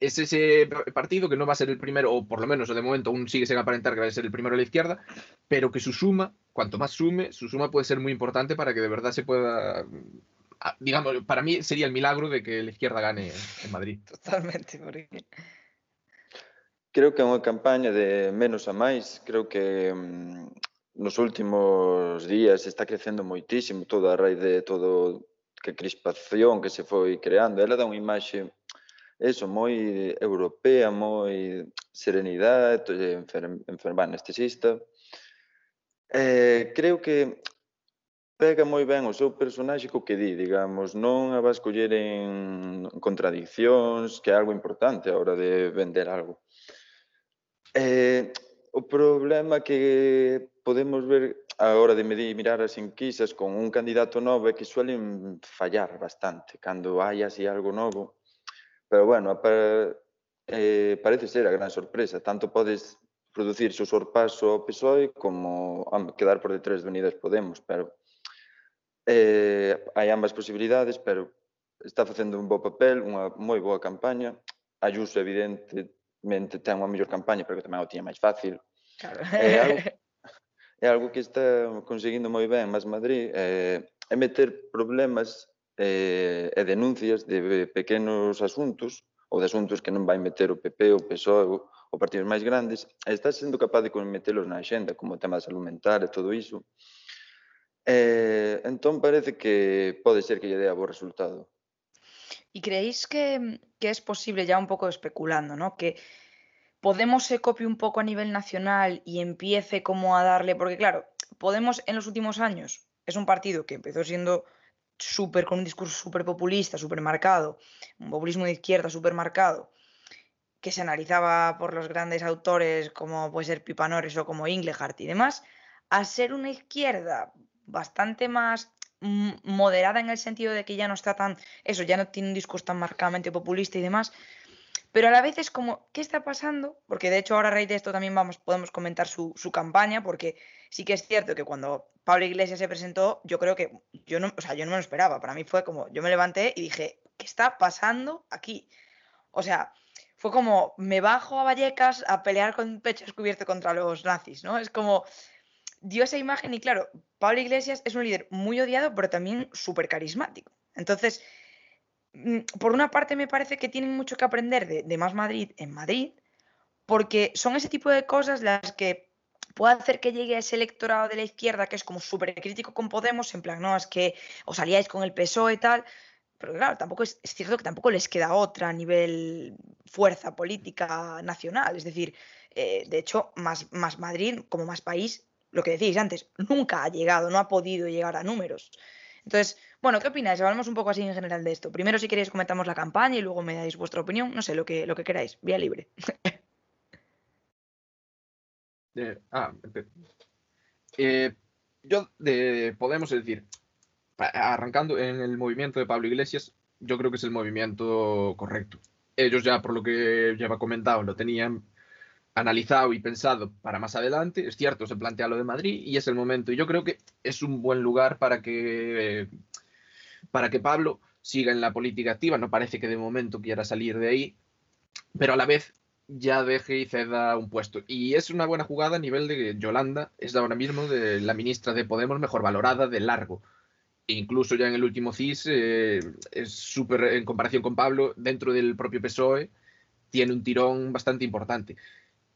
Speaker 2: es ese partido que no va a ser el primero, o por lo menos de momento aún sigue sin aparentar que va a ser el primero a la izquierda, pero que su suma, cuanto más sume, su suma puede ser muy importante para que de verdad se pueda, ah, digamos, para mí sería el milagro de que la izquierda gane en Madrid.
Speaker 1: Totalmente, porque...
Speaker 3: Creo que é unha campaña de menos a máis, creo que mm, nos últimos días está crecendo moitísimo toda a raíz de todo que crispación que se foi creando. Ela dá unha imaxe eso, moi europea, moi serenidade, enfer enferma anestesista. Eh, creo que pega moi ben o seu personaxe co que di, digamos, non a vas coller en contradiccións, que é algo importante a hora de vender algo. Eh, o problema que podemos ver a hora de medir mirar as enquisas con un candidato novo é que suelen fallar bastante cando hai así algo novo. Pero bueno, para, eh, parece ser a gran sorpresa. Tanto podes producirse o sorpaso ao PSOE como quedar por detrás de Unidas Podemos, pero eh, hai ambas posibilidades, pero está facendo un bo papel, unha moi boa campaña. Ayuso, evidentemente, ten unha mellor campaña, pero que tamén o tiña máis fácil. Claro. Eh, algo, é algo que está conseguindo moi ben Mas Madrid eh, é meter problemas eh, e denuncias de pequenos asuntos ou de asuntos que non vai meter o PP, o PSOE ou, ou partidos máis grandes, está sendo capaz de metelos na axenda, como o tema da salud mental e todo iso. Eh, entón parece que pode ser que lle dea bo resultado.
Speaker 1: E creéis que, que es posible, ya un pouco especulando, ¿no? que Podemos se copie un pouco a nivel nacional y empiece como a darle, porque claro, Podemos en los últimos años es un partido que empezó siendo súper con un discurso súper populista, súper marcado, un populismo de izquierda súper marcado, que se analizaba por los grandes autores como puede ser Pipanores o como Inglehart y demás, a ser una izquierda bastante más moderada en el sentido de que ya no está tan, eso, ya no tiene un discurso tan marcadamente populista y demás, pero a la vez es como, ¿qué está pasando? Porque de hecho ahora a raíz de esto también vamos, podemos comentar su, su campaña, porque sí que es cierto que cuando Pablo Iglesias se presentó, yo creo que yo no, o sea, yo no me lo esperaba. Para mí fue como, yo me levanté y dije, ¿qué está pasando aquí? O sea, fue como, me bajo a Vallecas a pelear con pecho descubierto contra los nazis, ¿no? Es como, dio esa imagen y claro, Pablo Iglesias es un líder muy odiado, pero también súper carismático. Entonces, por una parte me parece que tienen mucho que aprender de, Más Madrid en Madrid, porque son ese tipo de cosas las que puede hacer que llegue ese electorado de la izquierda que es como súper crítico con Podemos, en plan, no, es que os aliáis con el PSOE y tal, pero claro, tampoco es, cierto que tampoco les queda otra a nivel fuerza política nacional, es decir, eh, de hecho, más, más Madrid como más país, lo que decís antes, nunca ha llegado, no ha podido llegar a números. Entonces, bueno, ¿qué opináis? Hablamos un poco así en general de esto. Primero, si queréis, comentamos la campaña y luego me dais vuestra opinión. No sé, lo que, lo que queráis. Vía libre.
Speaker 2: ah, eh, yo de Podemos decir, arrancando en el movimiento de Pablo Iglesias, yo creo que es el movimiento correcto. Ellos ya, por lo que lleva comentado, lo tenían analizado y pensado para más adelante. Es cierto, se plantea lo de Madrid y es el momento. Y yo creo que es un buen lugar para que, para que Pablo siga en la política activa. No parece que de momento quiera salir de ahí, pero a la vez ya deje y ceda un puesto. Y es una buena jugada a nivel de Yolanda, es ahora mismo de la ministra de Podemos mejor valorada de largo. E incluso ya en el último CIS, eh, es súper, en comparación con Pablo, dentro del propio PSOE, tiene un tirón bastante importante.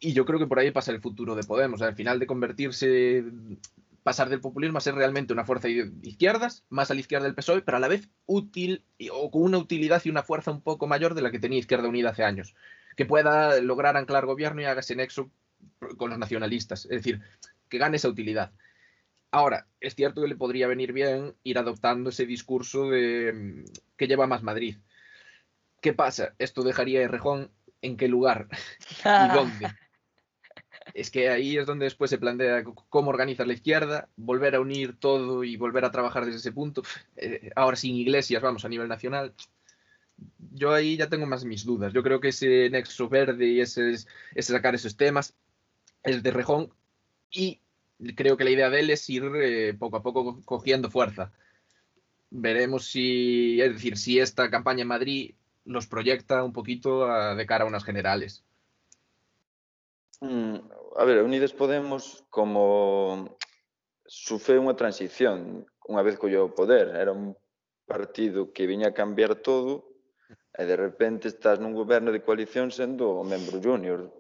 Speaker 2: Y yo creo que por ahí pasa el futuro de Podemos. Al final de convertirse, pasar del populismo a ser realmente una fuerza de izquierdas, más a la izquierda del PSOE, pero a la vez útil o con una utilidad y una fuerza un poco mayor de la que tenía Izquierda Unida hace años que pueda lograr anclar gobierno y haga ese nexo con los nacionalistas, es decir, que gane esa utilidad. Ahora, es cierto que le podría venir bien ir adoptando ese discurso de, que lleva más Madrid. ¿Qué pasa? Esto dejaría a Rejón en qué lugar y dónde. Es que ahí es donde después se plantea cómo organizar la izquierda, volver a unir todo y volver a trabajar desde ese punto. Eh, ahora sin iglesias, vamos, a nivel nacional, yo ahí ya tengo más mis dudas. Yo creo que ese nexo verde y ese, sacar esos temas es de rejón y creo que la idea de él es ir eh, poco a poco cogiendo fuerza. Veremos si, es decir, si esta campaña en Madrid los proyecta un poquito de cara a unas generales.
Speaker 3: a ver, Unidas Podemos como sufre unha transición unha vez collo o poder. Era un partido que viña a cambiar todo e de repente estás nun goberno de coalición sendo o membro júnior.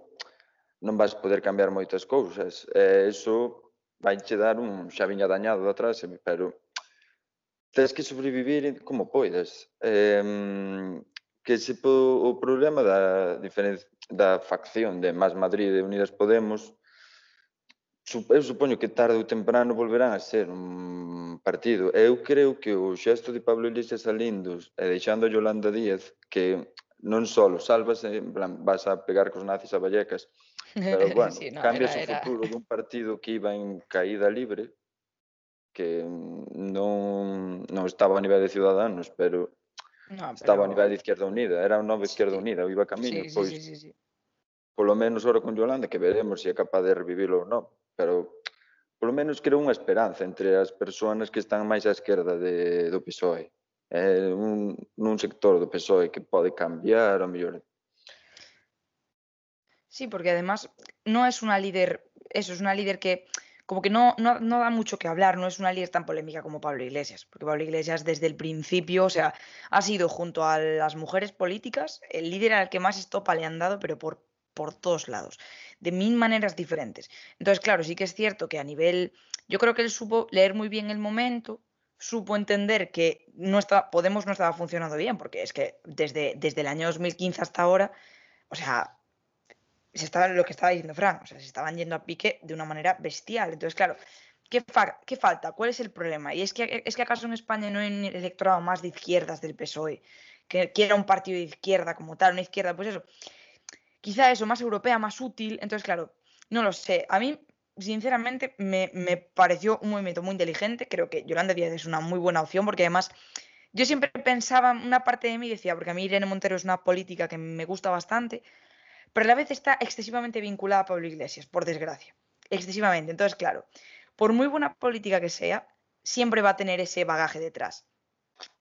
Speaker 3: Non vas poder cambiar moitas cousas. E iso vai che dar un xa viña dañado de atrás, pero tens que sobrevivir como poidas. Eh, que se po, o problema da diferencia da facción de Más Madrid e Unidas Podemos, eu supoño que tarde ou temprano volverán a ser un partido. Eu creo que o xesto de Pablo Iglesias salindo e deixando a Yolanda Díaz, que non só salvas, en plan, vas a pegar cos nazis a Vallecas, pero bueno, sí, no, cambias era, era... o futuro dun partido que iba en caída libre, que non, non estaba a nivel de Ciudadanos, pero No, estaba a nivel de Izquierda Unida, era un novo Izquierda sí. Unida, iba camiño, sí, pois sí, sí, sí, sí. polo menos agora con Yolanda que veremos se é capaz de revivilo ou non, pero polo menos creo unha esperanza entre as persoas que están máis á esquerda de, do PSOE. É un, nun sector do PSOE que pode cambiar, ou mellor.
Speaker 1: Sí, porque además no es una líder, eso es una líder que como que no, no, no, da mucho que hablar, no es una líder tan polémica como Pablo Iglesias, porque Pablo Iglesias desde el principio, o sea, ha sido junto a las mujeres políticas el líder al que más estopa le han dado, pero por por todos lados, de mil maneras diferentes. Entonces, claro, sí que es cierto que a nivel, yo creo que él supo leer muy bien el momento, supo entender que no está, Podemos no estaba funcionando bien, porque es que desde, desde el año 2015 hasta ahora, o sea, se estaba lo que estaba diciendo Fran, o sea, se estaban yendo a pique de una manera bestial. Entonces, claro, ¿qué, qué falta? ¿Cuál es el problema? Y es que, es que acaso en España no hay un electorado más de izquierdas del PSOE, que quiera un partido de izquierda como tal, una izquierda, pues eso, quizá eso, más europea, más útil. Entonces, claro, no lo sé. A mí, sinceramente, me, pareció un movimiento muy inteligente. Creo que Yolanda Díaz es una muy buena opción porque además yo siempre pensaba, una parte de mí decía, porque a mí Irene Montero es una política que me gusta bastante, pero a la vez está excesivamente vinculada a Pablo Iglesias, por desgracia. Excesivamente. Entonces, claro, por muy buena política que sea, siempre va a tener ese bagaje detrás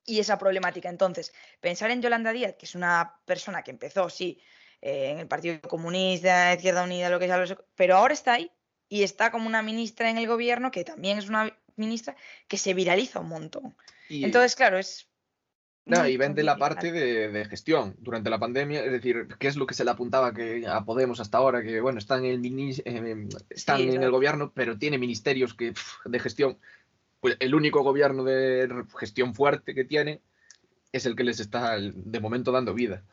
Speaker 1: y esa problemática. Entonces, pensar en Yolanda Díaz, que es una persona que empezó, sí, eh, en el Partido Comunista, Izquierda Unida, lo que sea, pero ahora está ahí y está como una ministra en el gobierno, que también es una ministra, que se viraliza un montón. Entonces, claro, es...
Speaker 2: No, y vende la parte de, gestión durante la pandemia, es decir, qué es lo que se le apuntaba que a Podemos hasta ahora, que bueno, están en el, están en el gobierno, pero tiene ministerios que, de gestión. Pues el único gobierno de gestión fuerte que tiene es el que les está de momento dando vida.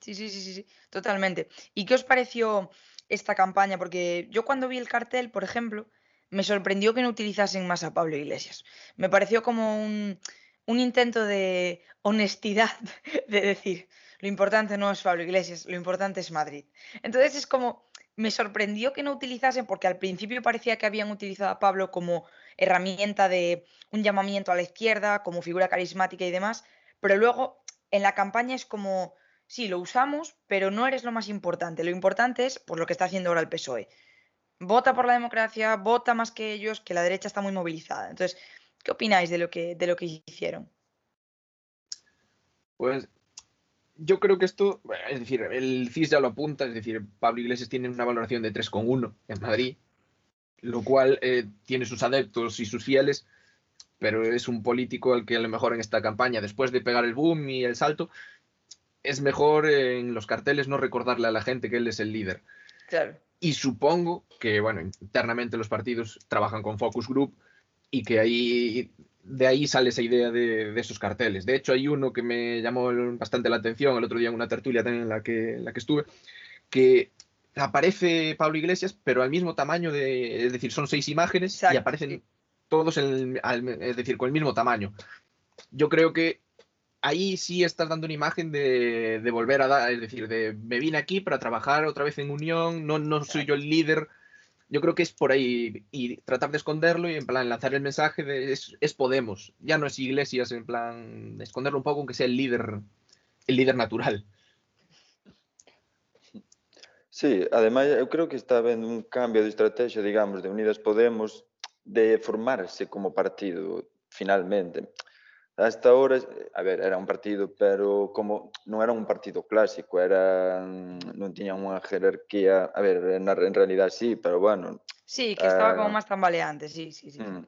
Speaker 1: Sí, sí, sí, sí, totalmente. ¿Y qué os pareció esta campaña? Porque yo cuando vi el cartel, por ejemplo, me sorprendió que no utilizasen más a Pablo Iglesias. Me pareció como un, intento de honestidad, de decir, lo importante no es Pablo Iglesias, lo importante es Madrid. Entonces es como, me sorprendió que no utilizasen, porque al principio parecía que habían utilizado a Pablo como herramienta de un llamamiento a la izquierda, como figura carismática y demás, pero luego en la campaña es como, sí, lo usamos, pero no eres lo más importante. Lo importante es por lo que está haciendo ahora el PSOE vota por la democracia, vota más que ellos, que la derecha está muy movilizada. Entonces, ¿qué opináis de lo que, de lo que hicieron?
Speaker 2: Pues yo creo que esto, es decir, el CIS ya lo apunta, es decir, Pablo Iglesias tiene una valoración de 3,1 en Madrid, lo cual eh, tiene sus adeptos y sus fieles, pero es un político al que a lo mejor en esta campaña, después de pegar el boom y el salto, es mejor en los carteles no recordarle a la gente que él es el líder.
Speaker 1: Claro.
Speaker 2: Y supongo que, bueno, internamente los partidos trabajan con focus group y que ahí de ahí sale esa idea de, esos carteles. De hecho, hay uno que me llamó bastante la atención el otro día en una tertulia también en la que, la que estuve, que aparece Pablo Iglesias, pero al mismo tamaño de, es decir, son seis imágenes y aparecen todos, es decir, con el mismo tamaño. Yo creo que ahí sí estás dando una imagen de, volver a dar, es decir, de me vine aquí para trabajar otra vez en unión, no, no soy yo el líder. Yo creo que es por ahí y tratar de esconderlo y en plan lanzar el mensaje de es, Podemos, ya no es Iglesias, en plan esconderlo un poco aunque sea el líder, el líder natural.
Speaker 3: Sí, además yo creo que está habiendo un cambio de estrategia, digamos, de Unidas Podemos, de formarse como partido, finalmente hasta ahora, a ver, era un partido, pero como non era un partido clásico, era mm, non tiña unha jerarquía, a ver, en, en realidad sí, pero bueno.
Speaker 1: Sí, que estaba como ah, máis tambaleante, sí, sí, sí. Mm.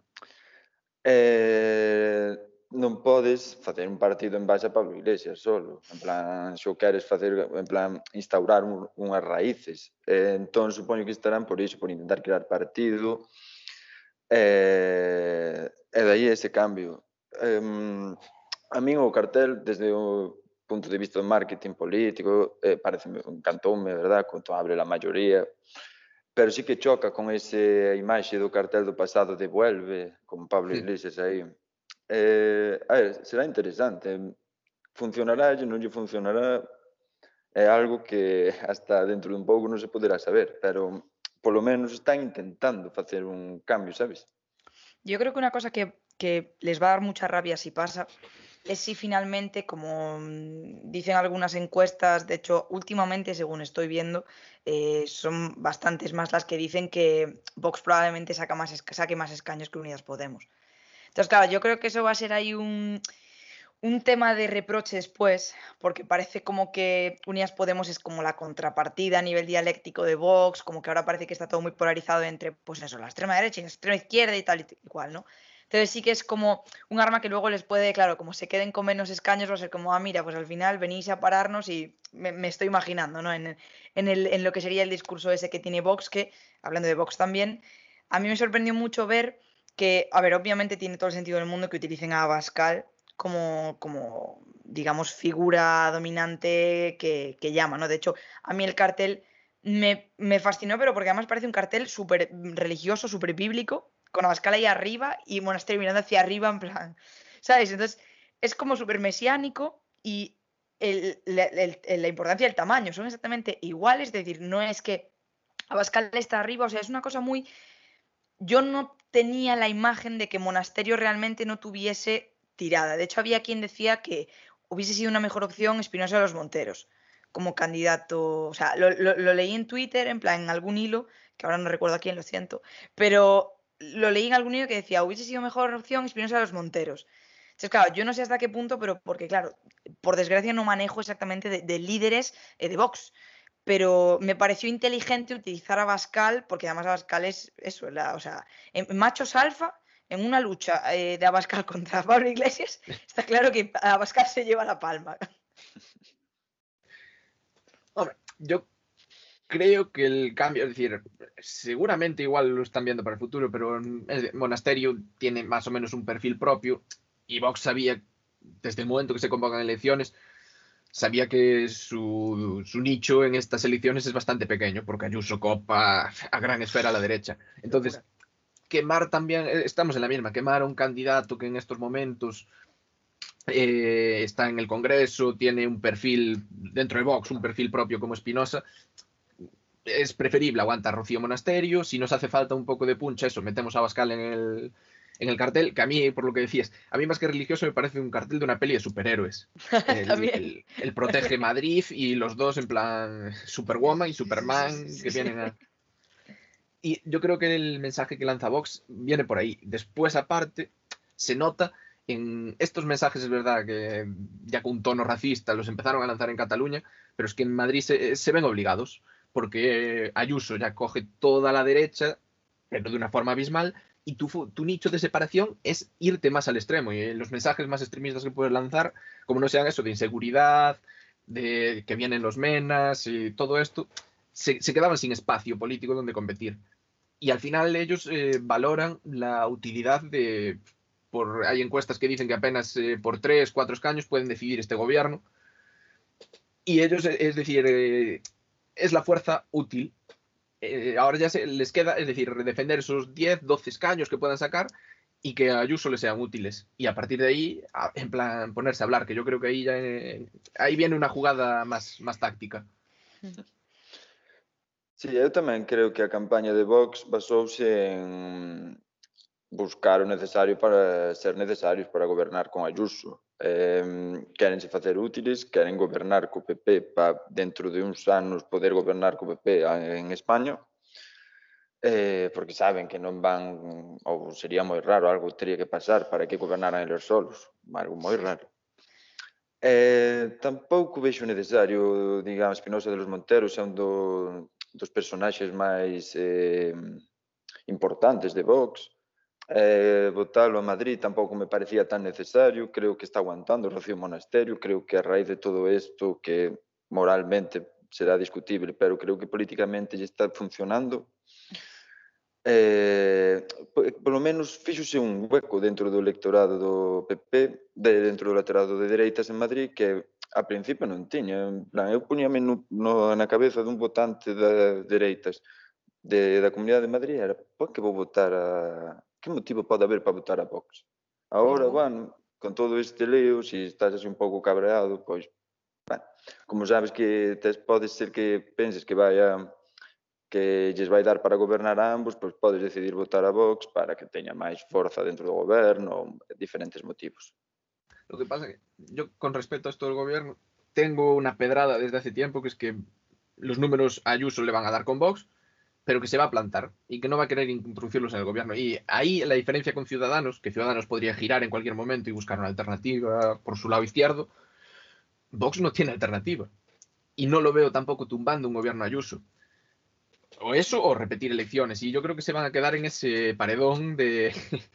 Speaker 3: Eh, non podes facer un partido en base a Pablo Iglesias solo. En plan, xo queres facer, en plan, instaurar un, unhas raíces. Eh, entón, supoño que estarán por iso, por intentar crear partido. Eh, e daí ese cambio eh, a min o cartel desde o punto de vista do marketing político eh, parece encantoume, verdad, quanto abre a maioría pero sí que choca con ese imaxe do cartel do pasado de Vuelve, con Pablo. Iglesias aí. Eh, a ver, será interesante. Funcionará, non lle funcionará, é algo que hasta dentro de un pouco non se poderá saber, pero polo menos están intentando facer un cambio, sabes?
Speaker 1: Yo creo que una cosa que que les va a dar mucha rabia si pasa es si finalmente, como mm, dicen algunas encuestas, de hecho, últimamente, según estoy viendo, eh, son bastantes más las que dicen que Vox probablemente saca más, saque más escaños que Unidas Podemos. Entonces, claro, yo creo que eso va a ser ahí un, un tema de reproche después, porque parece como que Unidas Podemos es como la contrapartida a nivel dialéctico de Vox, como que ahora parece que está todo muy polarizado entre, pues eso, la extrema derecha y la extrema izquierda y tal y ¿no? Entonces sí que es como un arma que luego les puede, claro, como se queden con menos escaños, va a ser como, ah, mira, pues al final venís a pararnos y me, estoy imaginando, ¿no? En, en, lo que sería el discurso ese que tiene Vox, que, hablando de Vox también, a mí me sorprendió mucho ver que, a ver, obviamente tiene todo el sentido del mundo que utilicen a Abascal como, como digamos, figura dominante que, que llama, ¿no? De hecho, a mí el cartel me, me fascinó, pero porque además parece un cartel súper religioso, súper bíblico, con Abascal ahí arriba y Monasterio mirando hacia arriba, en plan, ¿sabes? Entonces, es como súper mesiánico y la importancia del tamaño son exactamente iguales, es decir, no es que Abascal está arriba, o sea, es una cosa muy... Yo no tenía la imagen de que Monasterio realmente no tuviese tirada. De hecho, había quien decía que hubiese sido una mejor opción Espinosa de los Monteros como candidato. O sea, lo, leí en Twitter, en plan, en algún hilo, que ahora no recuerdo a quién, lo siento, pero lo leí en algún hilo que decía, hubiese sido mejor opción Espinosa de los Monteros. Entonces, claro, yo no sé hasta qué punto, pero porque, claro, por desgracia no manejo exactamente de, líderes eh, de Vox, pero me pareció inteligente utilizar a Bascal, porque además Abascal es eso, o sea, en machos alfa, en una lucha eh, de Abascal contra Pablo Iglesias, está claro que Abascal se lleva la palma.
Speaker 2: Hombre, yo creo que el cambio, es decir, seguramente igual lo están viendo para el futuro, pero monasterio tiene más o menos un perfil propio y Vox sabía, desde el momento que se convocan elecciones, sabía que su, nicho en estas elecciones es bastante pequeño, porque Ayuso copa a gran esfera a la derecha. Entonces, quemar también, eh, estamos en la misma, quemar a un candidato que en estos momentos eh, está en el Congreso, tiene un perfil dentro de Vox, un perfil propio como Espinosa, es preferible aguantar Rocío Monasterio, si nos hace falta un poco de puncha, eso, metemos a Bascal en el, en el cartel, que a mí, por lo que decías, a mí más que religioso me parece un cartel de una peli de superhéroes. El, protege Madrid y los dos en plan Superwoman y Superman que vienen a... Y yo creo que el mensaje que lanza Vox viene por ahí. Después, aparte, se nota en estos mensajes, es verdad que ya con un tono racista los empezaron a lanzar en Cataluña, pero es que en Madrid se, se ven obligados, porque Ayuso ya coge toda la derecha, pero de una forma abismal, y tu, tu, nicho de separación es irte más al extremo. Y los mensajes más extremistas que puedes lanzar, como no sean eso de inseguridad, de que vienen los menas y todo esto, se, quedaban sin espacio político donde competir. Y al final ellos eh, valoran la utilidad de... Por, hay encuestas que dicen que apenas eh, por tres, cuatro escaños pueden decidir este gobierno. Y ellos, es decir, eh, es la fuerza útil eh, ahora ya se, les queda, es decir, defender esos 10, 12 escaños que puedan sacar y que a Ayuso les sean útiles. Y a partir de ahí, en plan, ponerse a hablar, que yo creo que ahí ya eh, ahí viene una jugada más, más táctica.
Speaker 3: Sí, yo también creo que a campaña de Vox basouse en buscar o necesario para ser necesarios para gobernar con Ayuso. eh, querense facer útiles, queren gobernar co PP para dentro de uns anos poder gobernar co PP en España, eh, porque saben que non van, ou sería moi raro, algo teria que pasar para que gobernaran eles solos, algo moi raro. Eh, tampouco vexo necesario, digamos, Espinosa de los Monteros é un do, dos personaxes máis eh, importantes de Vox, eh, votalo a Madrid tampouco me parecía tan necesario, creo que está aguantando o Rocío Monasterio, creo que a raíz de todo isto que moralmente será discutible, pero creo que políticamente lle está funcionando, eh, polo menos fixose un hueco dentro do electorado do PP, de, dentro do electorado de dereitas en Madrid, que a principio non tiña. En plan, eu poníame no, no, na cabeza dun votante da dereitas de, da Comunidade de Madrid, era, por que vou votar a, que motivo pode haber para votar a Vox? Agora, bueno, con todo este leo, se si estás así un pouco cabreado, pois, bueno, como sabes que tes, pode ser que penses que vai a que lles vai dar para gobernar a ambos, pois podes decidir votar a Vox para que teña máis forza dentro do goberno, diferentes motivos.
Speaker 2: Lo que pasa que yo con respecto a esto del gobierno tengo una pedrada desde hace tiempo que es que los números a Ayuso le van a dar con Vox, pero que se va a plantar y que no va a querer introducirlos en el gobierno. Y ahí la diferencia con Ciudadanos, que Ciudadanos podría girar en cualquier momento y buscar una alternativa por su lado izquierdo, Vox no tiene alternativa. Y no lo veo tampoco tumbando un gobierno Ayuso. O eso o repetir elecciones. Y yo creo que se van a quedar en ese paredón de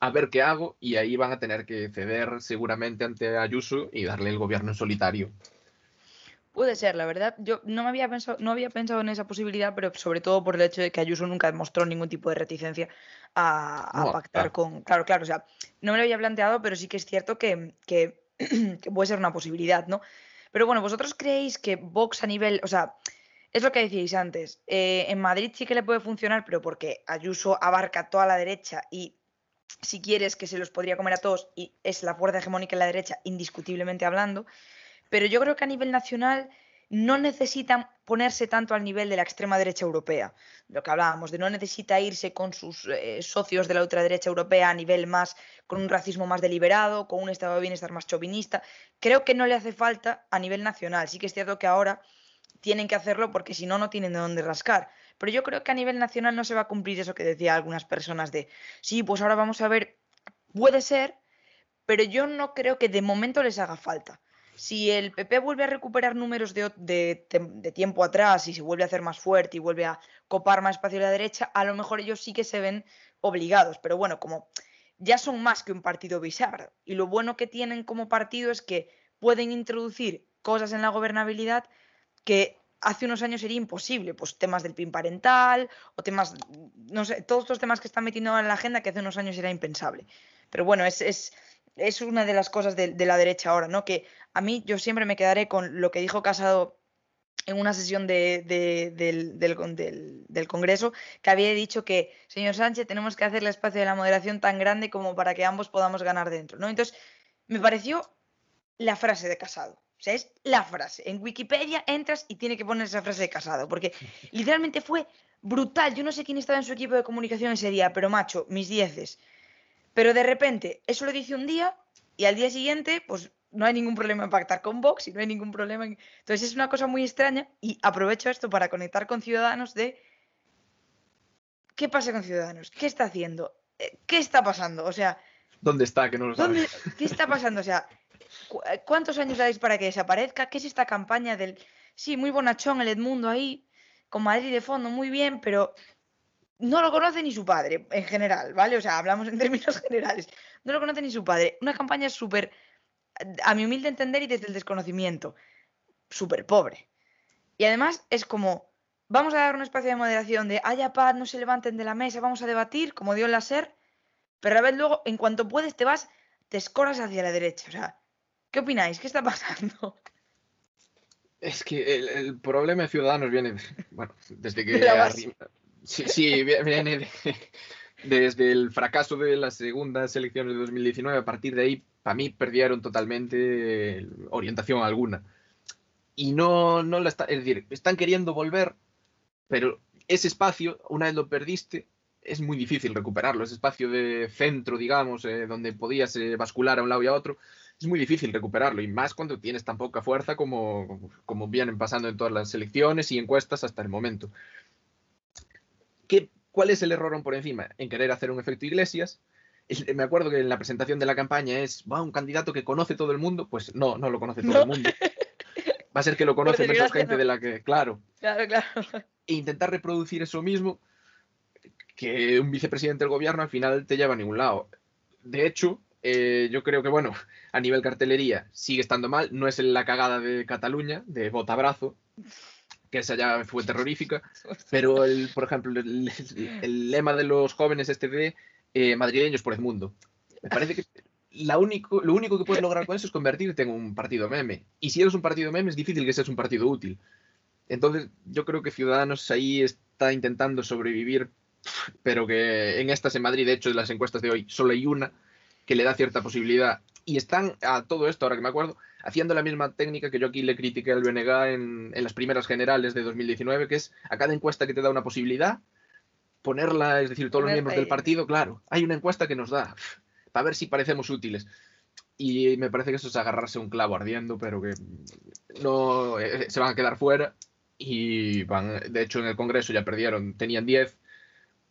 Speaker 2: a ver qué hago y ahí van a tener que ceder seguramente ante Ayuso y darle el gobierno en solitario.
Speaker 1: Puede ser, la verdad. Yo no me había pensado, no había pensado en esa posibilidad, pero sobre todo por el hecho de que Ayuso nunca demostró ningún tipo de reticencia a, pactar con. Claro, claro, o sea, no me lo había planteado, pero sí que es cierto que, puede ser una posibilidad, ¿no? Pero bueno, ¿vosotros creéis que Vox a nivel. O sea, es lo que decíais antes. Eh, en Madrid sí que le puede funcionar, pero porque Ayuso abarca toda la derecha y si quieres que se los podría comer a todos y es la fuerza hegemónica en la derecha, indiscutiblemente hablando. Pero yo creo que a nivel nacional no necesitan ponerse tanto al nivel de la extrema derecha europea, lo que hablábamos, de no necesita irse con sus eh, socios de la ultraderecha europea a nivel más, con un racismo más deliberado, con un estado de bienestar más chauvinista. Creo que no le hace falta a nivel nacional. Sí que es cierto que ahora tienen que hacerlo porque si no, no tienen de dónde rascar. Pero yo creo que a nivel nacional no se va a cumplir eso que decían algunas personas de, sí, pues ahora vamos a ver, puede ser, pero yo no creo que de momento les haga falta si el PP vuelve a recuperar números de, tiempo atrás y se vuelve a hacer más fuerte y vuelve a copar más espacio a la derecha, a lo mejor ellos sí que se ven obligados. Pero bueno, como ya son más que un partido bizarro. Y lo bueno que tienen como partido es que pueden introducir cosas en la gobernabilidad que hace unos años sería imposible, pues temas del PIN parental o temas, no sé, todos estos temas que están metiendo en la agenda que hace unos años era impensable. Pero bueno, es, es, es una de las cosas de, la derecha ahora, ¿no? Que a mí yo siempre me quedaré con lo que dijo Casado en una sesión del, del, Congreso, que había dicho que, señor Sánchez, tenemos que hacer el espacio de la moderación tan grande como para que ambos podamos ganar dentro, ¿no? Entonces, me pareció la frase de Casado. O sea, es la frase. En Wikipedia entras y tiene que poner esa frase de Casado, porque literalmente fue brutal. Yo no sé quién estaba en su equipo de comunicación ese día, pero macho, mis dieces. Pero de repente, eso lo dice un día y al día siguiente, pues no hay ningún problema en pactar con Vox y no hay ningún problema en... Entonces es una cosa muy extraña y aprovecho esto para conectar con Ciudadanos de... ¿Qué pasa con Ciudadanos? ¿Qué está haciendo? Eh, ¿Qué está pasando? O sea...
Speaker 2: ¿Dónde está? Que no lo sabe.
Speaker 1: ¿Qué está pasando? O sea, eh, ¿cuántos años dais para que desaparezca? ¿Qué es esta campaña del... Sí, muy bonachón el Edmundo ahí, con Madrid de fondo, muy bien, pero no lo conoce ni su padre, en general, ¿vale? O sea, hablamos en términos generales. No lo conoce ni su padre. Una campaña súper, a mi humilde entender y desde el desconocimiento, súper pobre. Y además es como, vamos a dar un espacio de moderación de haya paz, no se levanten de la mesa, vamos a debatir, como dio en la SER, pero a la vez luego, en cuanto puedes, te vas, te escoras hacia la derecha. O sea, ¿qué opináis? ¿Qué está pasando?
Speaker 2: Es que el, problema de Ciudadanos viene, bueno, desde que Sí, sí viene desde el fracaso de las segundas elecciones de 2019. A partir de ahí, para mí, perdieron totalmente orientación alguna. Y no, no la está, es decir, están queriendo volver, pero ese espacio, una vez lo perdiste, es muy difícil recuperarlo. Ese espacio de centro, digamos, eh, donde podías eh, bascular a un lado y a otro, es muy difícil recuperarlo. Y más cuando tienes tan poca fuerza como, como vienen pasando en todas las elecciones y encuestas hasta el momento. ¿Cuál es el error por encima? En querer hacer un efecto Iglesias. Me acuerdo que en la presentación de la campaña es, va, un candidato que conoce todo el mundo. Pues no, no lo conoce todo el mundo. Va a ser que lo conoce menos gente de la que, claro.
Speaker 1: Claro, claro.
Speaker 2: E intentar reproducir eso mismo, que un vicepresidente del gobierno al final te lleva a ningún lado. De hecho, eh, yo creo que, bueno, a nivel cartelería sigue estando mal. No es la cagada de Cataluña, de botabrazo, que esa ya fue terrorífica, pero, el, por ejemplo, el, lema de los jóvenes este de eh, madrileños por el mundo. Me parece que la único, lo único que puedes lograr con eso es convertirte en un partido meme. Y si eres un partido meme, es difícil que seas un partido útil. Entonces, yo creo que Ciudadanos ahí está intentando sobrevivir, pero que en estas en Madrid, de hecho, en las encuestas de hoy, solo hay una que le da cierta posibilidad. Y están a todo esto, ahora que me acuerdo, haciendo la misma técnica que yo aquí le critiqué al BNG en, las primeras generales de 2019, que es a cada encuesta que te da una posibilidad, ponerla, es decir, todos los miembros del partido, claro, hay una encuesta que nos da, para ver si parecemos útiles. Y me parece que eso es agarrarse un clavo ardiendo, pero que no eh, se van a quedar fuera. Y van, de hecho, en el Congreso ya perdieron, tenían 10,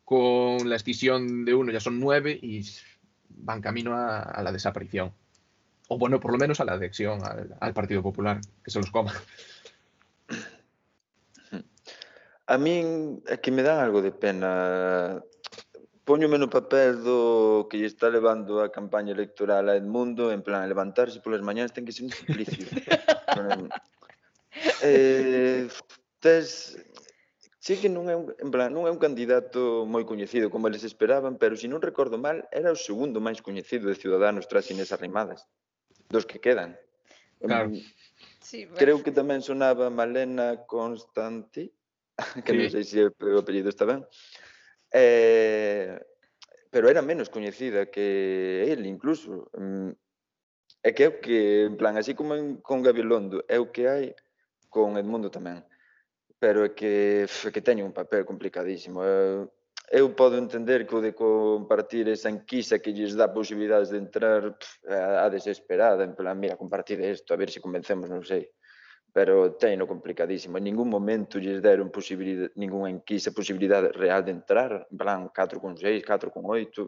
Speaker 2: con la escisión de uno ya son 9 y van camino a la desaparición o bueno, por lo menos a la adhesión al, al Partido Popular, que se los coma.
Speaker 3: A min é que me dan algo de pena. Póñome no papel do que lle está levando a campaña electoral a Edmundo, en plan, levantarse polas mañanas ten que ser un suplicio. eh, tes, Sí que non é un, en plan, non é un candidato moi coñecido como eles esperaban, pero se non recordo mal, era o segundo máis coñecido de Ciudadanos tras Inés Arrimadas dos que quedan.
Speaker 2: Claro.
Speaker 3: Mm, sí, bueno. Creo que tamén sonaba Malena Constanti, que sí. non sei se o apellido está ben. Eh, pero era menos coñecida que el incluso. Mm, é que é o que, en plan, así como en, con Gabilondo, é o que hai con Edmundo tamén. Pero é que, é que teño un papel complicadísimo. Eu, eu podo entender que o de compartir esa enquisa que lles dá posibilidades de entrar pff, a, desesperada, en plan, mira, compartir isto, a ver se convencemos, non sei. Pero teino complicadísimo. En ningún momento lles deron posibilidade, ninguna enquisa posibilidade real de entrar, en plan, 4 con 6, 4 con 8,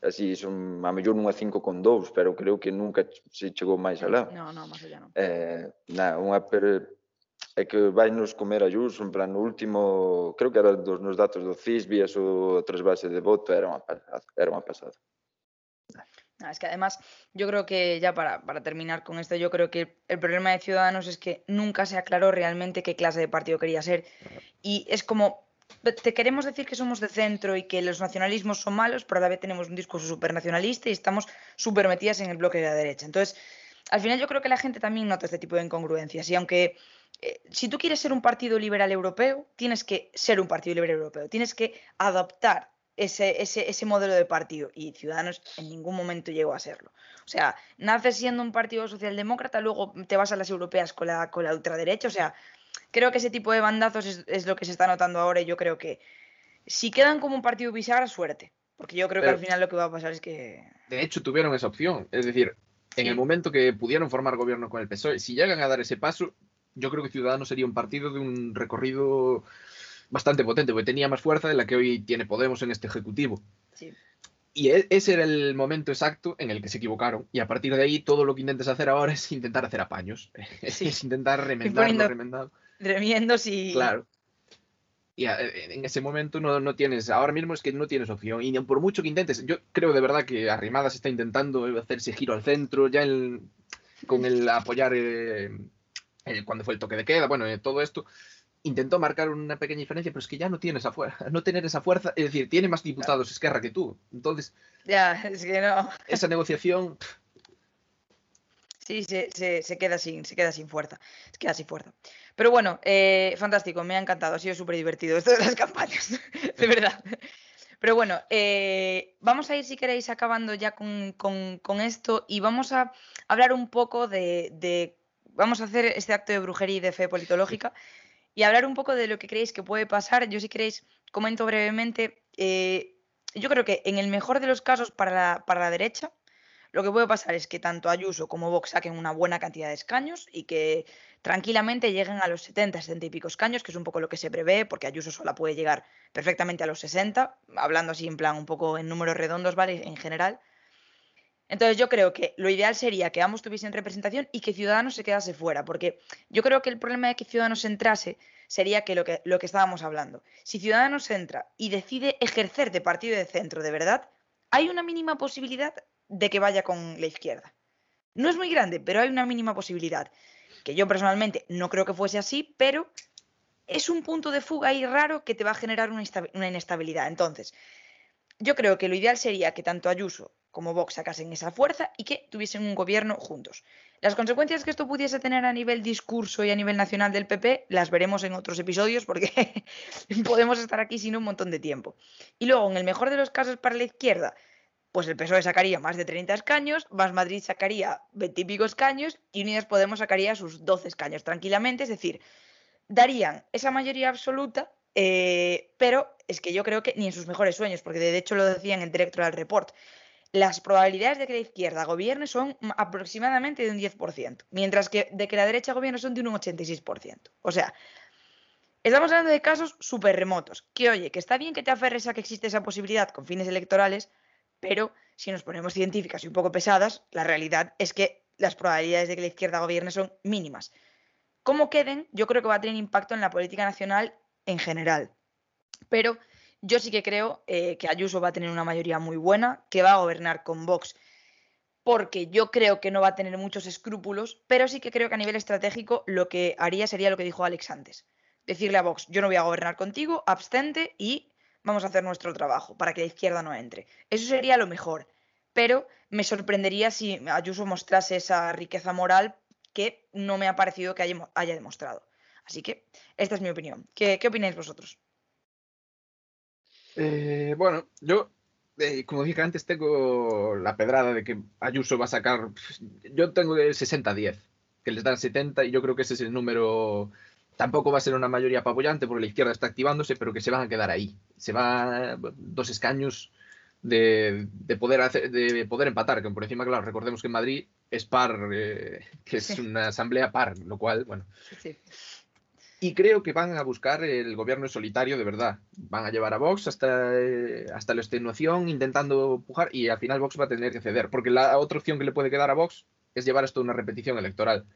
Speaker 3: así son a mellor unha 5 con 2, pero creo que nunca se chegou máis alá.
Speaker 1: Non, non, máis allá non.
Speaker 3: Eh, na, unha per, é que vai nos comer a Jus, en plan, último, creo que era dos, nos datos do CIS, vías o trasvase de voto, era unha, era unha pasada.
Speaker 1: Es que además, yo creo que ya para, terminar con esto, yo creo que el problema de Ciudadanos es que nunca se aclaró realmente qué clase de partido quería ser. Y es como, te queremos decir que somos de centro y que los nacionalismos son malos, pero a la vez tenemos un discurso súper nacionalista y estamos súper metidas en el bloque de la derecha. Entonces, al final yo creo que la gente también nota este tipo de incongruencias. Y aunque si tú quieres ser un partido liberal europeo, tienes que ser un partido liberal europeo, tienes que adoptar ese, ese, ese, modelo de partido y Ciudadanos en ningún momento llegó a serlo. O sea, naces siendo un partido socialdemócrata, luego te vas a las europeas con la, con la ultraderecha. O sea, creo que ese tipo de bandazos es, lo que se está notando ahora y yo creo que si quedan como un partido bisagra, suerte. Porque yo creo que al final lo que va a pasar es que...
Speaker 2: De hecho, tuvieron esa opción. Es decir, en el momento que pudieron formar gobierno con el PSOE, si llegan a dar ese paso, yo creo que Ciudadanos sería un partido de un recorrido bastante potente, porque tenía más fuerza de la que hoy tiene Podemos en este Ejecutivo. Y e, ese era el momento exacto en el que se equivocaron. Y a partir de ahí, todo lo que intentes hacer ahora es intentar hacer apaños. es intentar remendar lo remendado.
Speaker 1: Remiendos y.
Speaker 2: Claro. Y en ese momento no, no, tienes, ahora mismo es que no tienes opción. Y por mucho que intentes, yo creo de verdad que Arrimadas está intentando hacerse giro al centro, ya con el apoyar eh, cuando fue el toque de queda, bueno, eh, todo esto intentó marcar una pequeña diferencia, pero es que ya no tiene esa fuerza, no tener esa fuerza, es decir, tiene más diputados Esquerra que tú. Entonces,
Speaker 1: ya, es que no.
Speaker 2: Esa negociación.
Speaker 1: Sí, se, se, queda sin, se queda sin fuerza. Se queda sin fuerza. Pero bueno, eh, fantástico, me ha encantado, ha sido súper divertido esto de las campañas, de verdad. Pero bueno, eh, vamos a ir, si queréis, acabando ya con, esto y vamos a hablar un poco de, de, Vamos a hacer este acto de brujería y de fe politológica y hablar un poco de lo que creéis que puede pasar. Yo si queréis comento brevemente. Eh, yo creo que en el mejor de los casos para la, para la derecha, lo que puede pasar es que tanto Ayuso como Vox saquen una buena cantidad de escaños y que tranquilamente lleguen a los 70, 70 y pico escaños, que es un poco lo que se prevé, porque Ayuso sola puede llegar perfectamente a los 60, hablando así en plan un poco en números redondos, ¿vale? En general. Entonces yo creo que lo ideal sería que ambos tuviesen representación y que Ciudadanos se quedase fuera, porque yo creo que el problema de que Ciudadanos entrase sería que lo que, lo que estábamos hablando. Si Ciudadanos entra y decide ejercer de partido de centro de verdad, hay una mínima posibilidad de que vaya con la izquierda. No es muy grande, pero hay una mínima posibilidad. Que yo personalmente no creo que fuese así, pero es un punto de fuga ahí raro que te va a generar una, una inestabilidad. Entonces, yo creo que lo ideal sería que tanto Ayuso como Vox sacasen esa fuerza y que tuviesen un gobierno juntos. Las consecuencias que esto pudiese tener a nivel discurso y a nivel nacional del PP las veremos en otros episodios porque podemos estar aquí sin un montón de tiempo. Y luego, en el mejor de los casos para la izquierda, pues el PSOE sacaría más de 30 escaños, Más Madrid sacaría 20 y pico escaños y Unidas Podemos sacaría sus 12 escaños tranquilamente, es decir, darían esa mayoría absoluta, eh, pero es que yo creo que ni en sus mejores sueños, porque de hecho lo decía en el Directoral Report, las probabilidades de que la izquierda gobierne son aproximadamente de un 10%, mientras que de que la derecha gobierne son de un 86%. O sea, estamos hablando de casos súper remotos, que oye, que está bien que te aferres a que existe esa posibilidad con fines electorales, pero si nos ponemos científicas y un poco pesadas, la realidad es que las probabilidades de que la izquierda gobierne son mínimas. Como queden, yo creo que va a tener impacto en la política nacional en general. Pero yo sí que creo eh, que Ayuso va a tener una mayoría muy buena, que va a gobernar con Vox, porque yo creo que no va a tener muchos escrúpulos, pero sí que creo que a nivel estratégico lo que haría sería lo que dijo Alex antes. Decirle a Vox, yo no voy a gobernar contigo, abstente y vamos a hacer nuestro trabajo para que la izquierda no entre. Eso sería lo mejor, pero me sorprendería si Ayuso mostrase esa riqueza moral que no me ha parecido que haya, demostrado. Así que esta es mi opinión. qué opináis vosotros?
Speaker 2: Eh, bueno, yo, eh, como dije antes, tengo la pedrada de que Ayuso va a sacar. Yo tengo el 60-10. que les dan 70 y yo creo que ese es el número Tampoco va a ser una mayoría apabullante porque la izquierda está activándose, pero que se van a quedar ahí. Se va dos escaños de, poder, hacer, de poder empatar, que por encima, claro, recordemos que en Madrid es par, eh, que es una asamblea par, lo cual, bueno. Y creo que van a buscar el gobierno solitario de verdad. Van a llevar a Vox hasta, eh, hasta la extenuación, intentando empujar, y al final Vox va a tener que ceder, porque la otra opción que le puede quedar a Vox es llevar esto a una repetición electoral.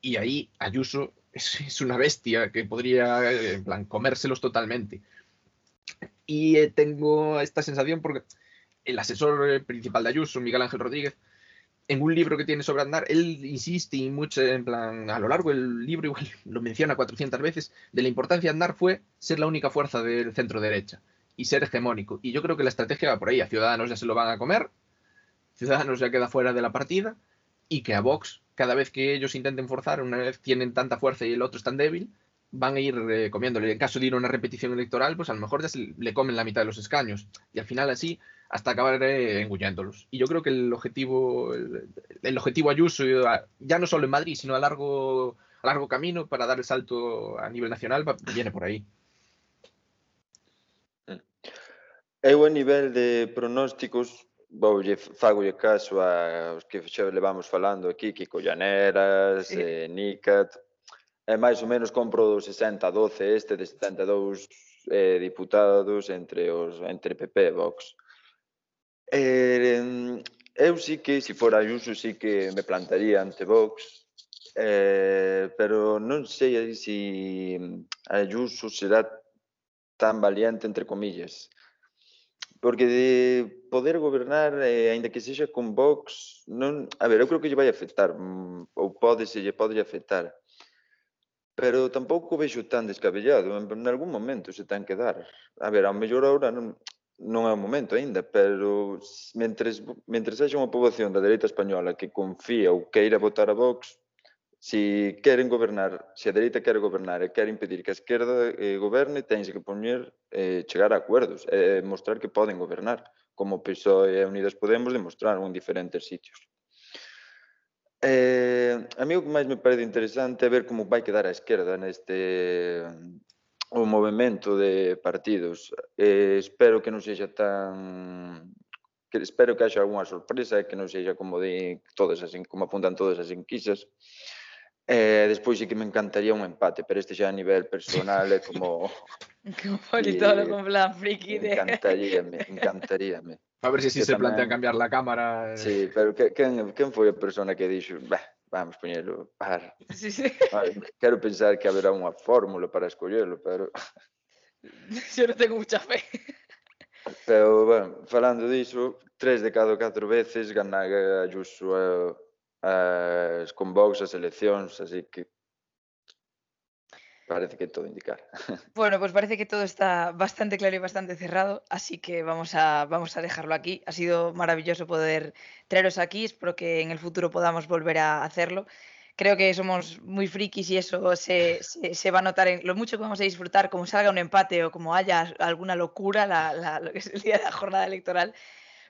Speaker 2: Y ahí Ayuso es, una bestia que podría, eh, en plan, comérselos totalmente. Y eh, tengo esta sensación porque el asesor eh, principal de Ayuso, Miguel Ángel Rodríguez, en un libro que tiene sobre andar, él insiste y mucho, en plan, a lo largo del libro, igual lo menciona 400 veces, de la importancia de andar fue ser la única fuerza del centro derecha y ser hegemónico. Y yo creo que la estrategia va por ahí. A Ciudadanos ya se lo van a comer, Ciudadanos ya queda fuera de la partida y que a Vox cada vez que ellos intenten forzar, una vez tienen tanta fuerza y el otro es tan débil, van a ir eh, comiéndole. En caso de ir a una repetición electoral, pues a lo mejor ya se le comen la mitad de los escaños. Y al final así, hasta acabar eh, engulléndolos. Y yo creo que el objetivo, el, objetivo Ayuso, ya no solo en Madrid, sino a largo, a largo camino para dar el salto a nivel nacional, viene por ahí.
Speaker 3: É o nivel de pronósticos voulle fagolle caso aos que xa levamos falando aquí, Kiko Llaneras, sí. eh, Nicat, é máis ou menos compro 60 12 este de 72 eh, diputados entre os entre PP e Vox. Eh, mm, eu sí que, se fora Ayuso, sí que me plantaría ante Vox, eh, pero non sei se si Ayuso será tan valiente, entre comillas, porque de poder gobernar, eh, aínda que sexa con Vox, non, a ver, eu creo que lle vai afectar, mm, ou pode se lle pode afectar, pero tampouco vexo tan descabellado, en, en algún momento se ten que dar. A ver, ao mellor ahora non, non é o momento aínda, pero mentres, mentres haxa unha poboación da dereita española que confía ou queira votar a Vox, se queren gobernar, se a dereita quere gobernar e quere impedir que a esquerda eh, goberne, tense que poñer eh, chegar a acuerdos, eh, mostrar que poden gobernar, como o PSOE e Unidas Podemos demostraron en diferentes sitios. Eh, a mí o que máis me parece interesante é ver como vai quedar a esquerda neste o um, movimento de partidos. Eh, espero que non sexa tan que espero que haxa algunha sorpresa e que non sexa como de todas as como apuntan todas as enquisas. Eh, despois sí que me encantaría un empate, pero este xa a nivel personal é como
Speaker 1: como politólogo en plan friki de
Speaker 3: encantaríame, encantaríame.
Speaker 2: A ver se si, si se tamén... plantea cambiar la cámara.
Speaker 3: Eh. Sí, pero que, quen, quen foi a persona que dixo, bah, vamos poñelo, par.
Speaker 1: Sí, sí.
Speaker 3: Ah, vale, quero pensar que haberá unha fórmula para escollelo, pero...
Speaker 1: Yo non tengo mucha fe.
Speaker 3: Pero, bueno, falando diso, tres de cada catro veces gana Ayuso eh, as convocs, as eleccións, así que parece que todo indicar.
Speaker 1: Bueno, pues parece que todo está bastante claro y bastante cerrado, así que vamos a, vamos a dejarlo aquí. Ha sido maravilloso poder traeros aquí, espero que en el futuro podamos volver a hacerlo. Creo que somos muy frikis y eso se, se, se va a notar en lo mucho que vamos a disfrutar, como salga un empate o como haya alguna locura la, la, lo que es el día de la jornada electoral.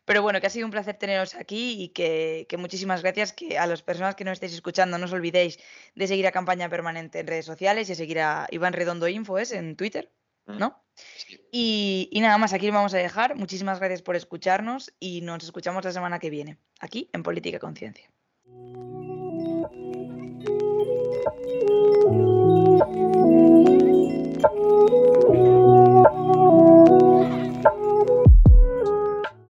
Speaker 1: Pero bueno, que ha sido un placer teneros aquí y que, muchísimas gracias. Que a las personas que nos estéis escuchando, no os olvidéis de seguir a Campaña Permanente en redes sociales y seguir a Iván Redondo Info, ¿es? En Twitter, mm. ¿no? Y, y nada más, aquí lo vamos a dejar. Muchísimas gracias por escucharnos y nos escuchamos la semana que viene, aquí en Política Conciencia.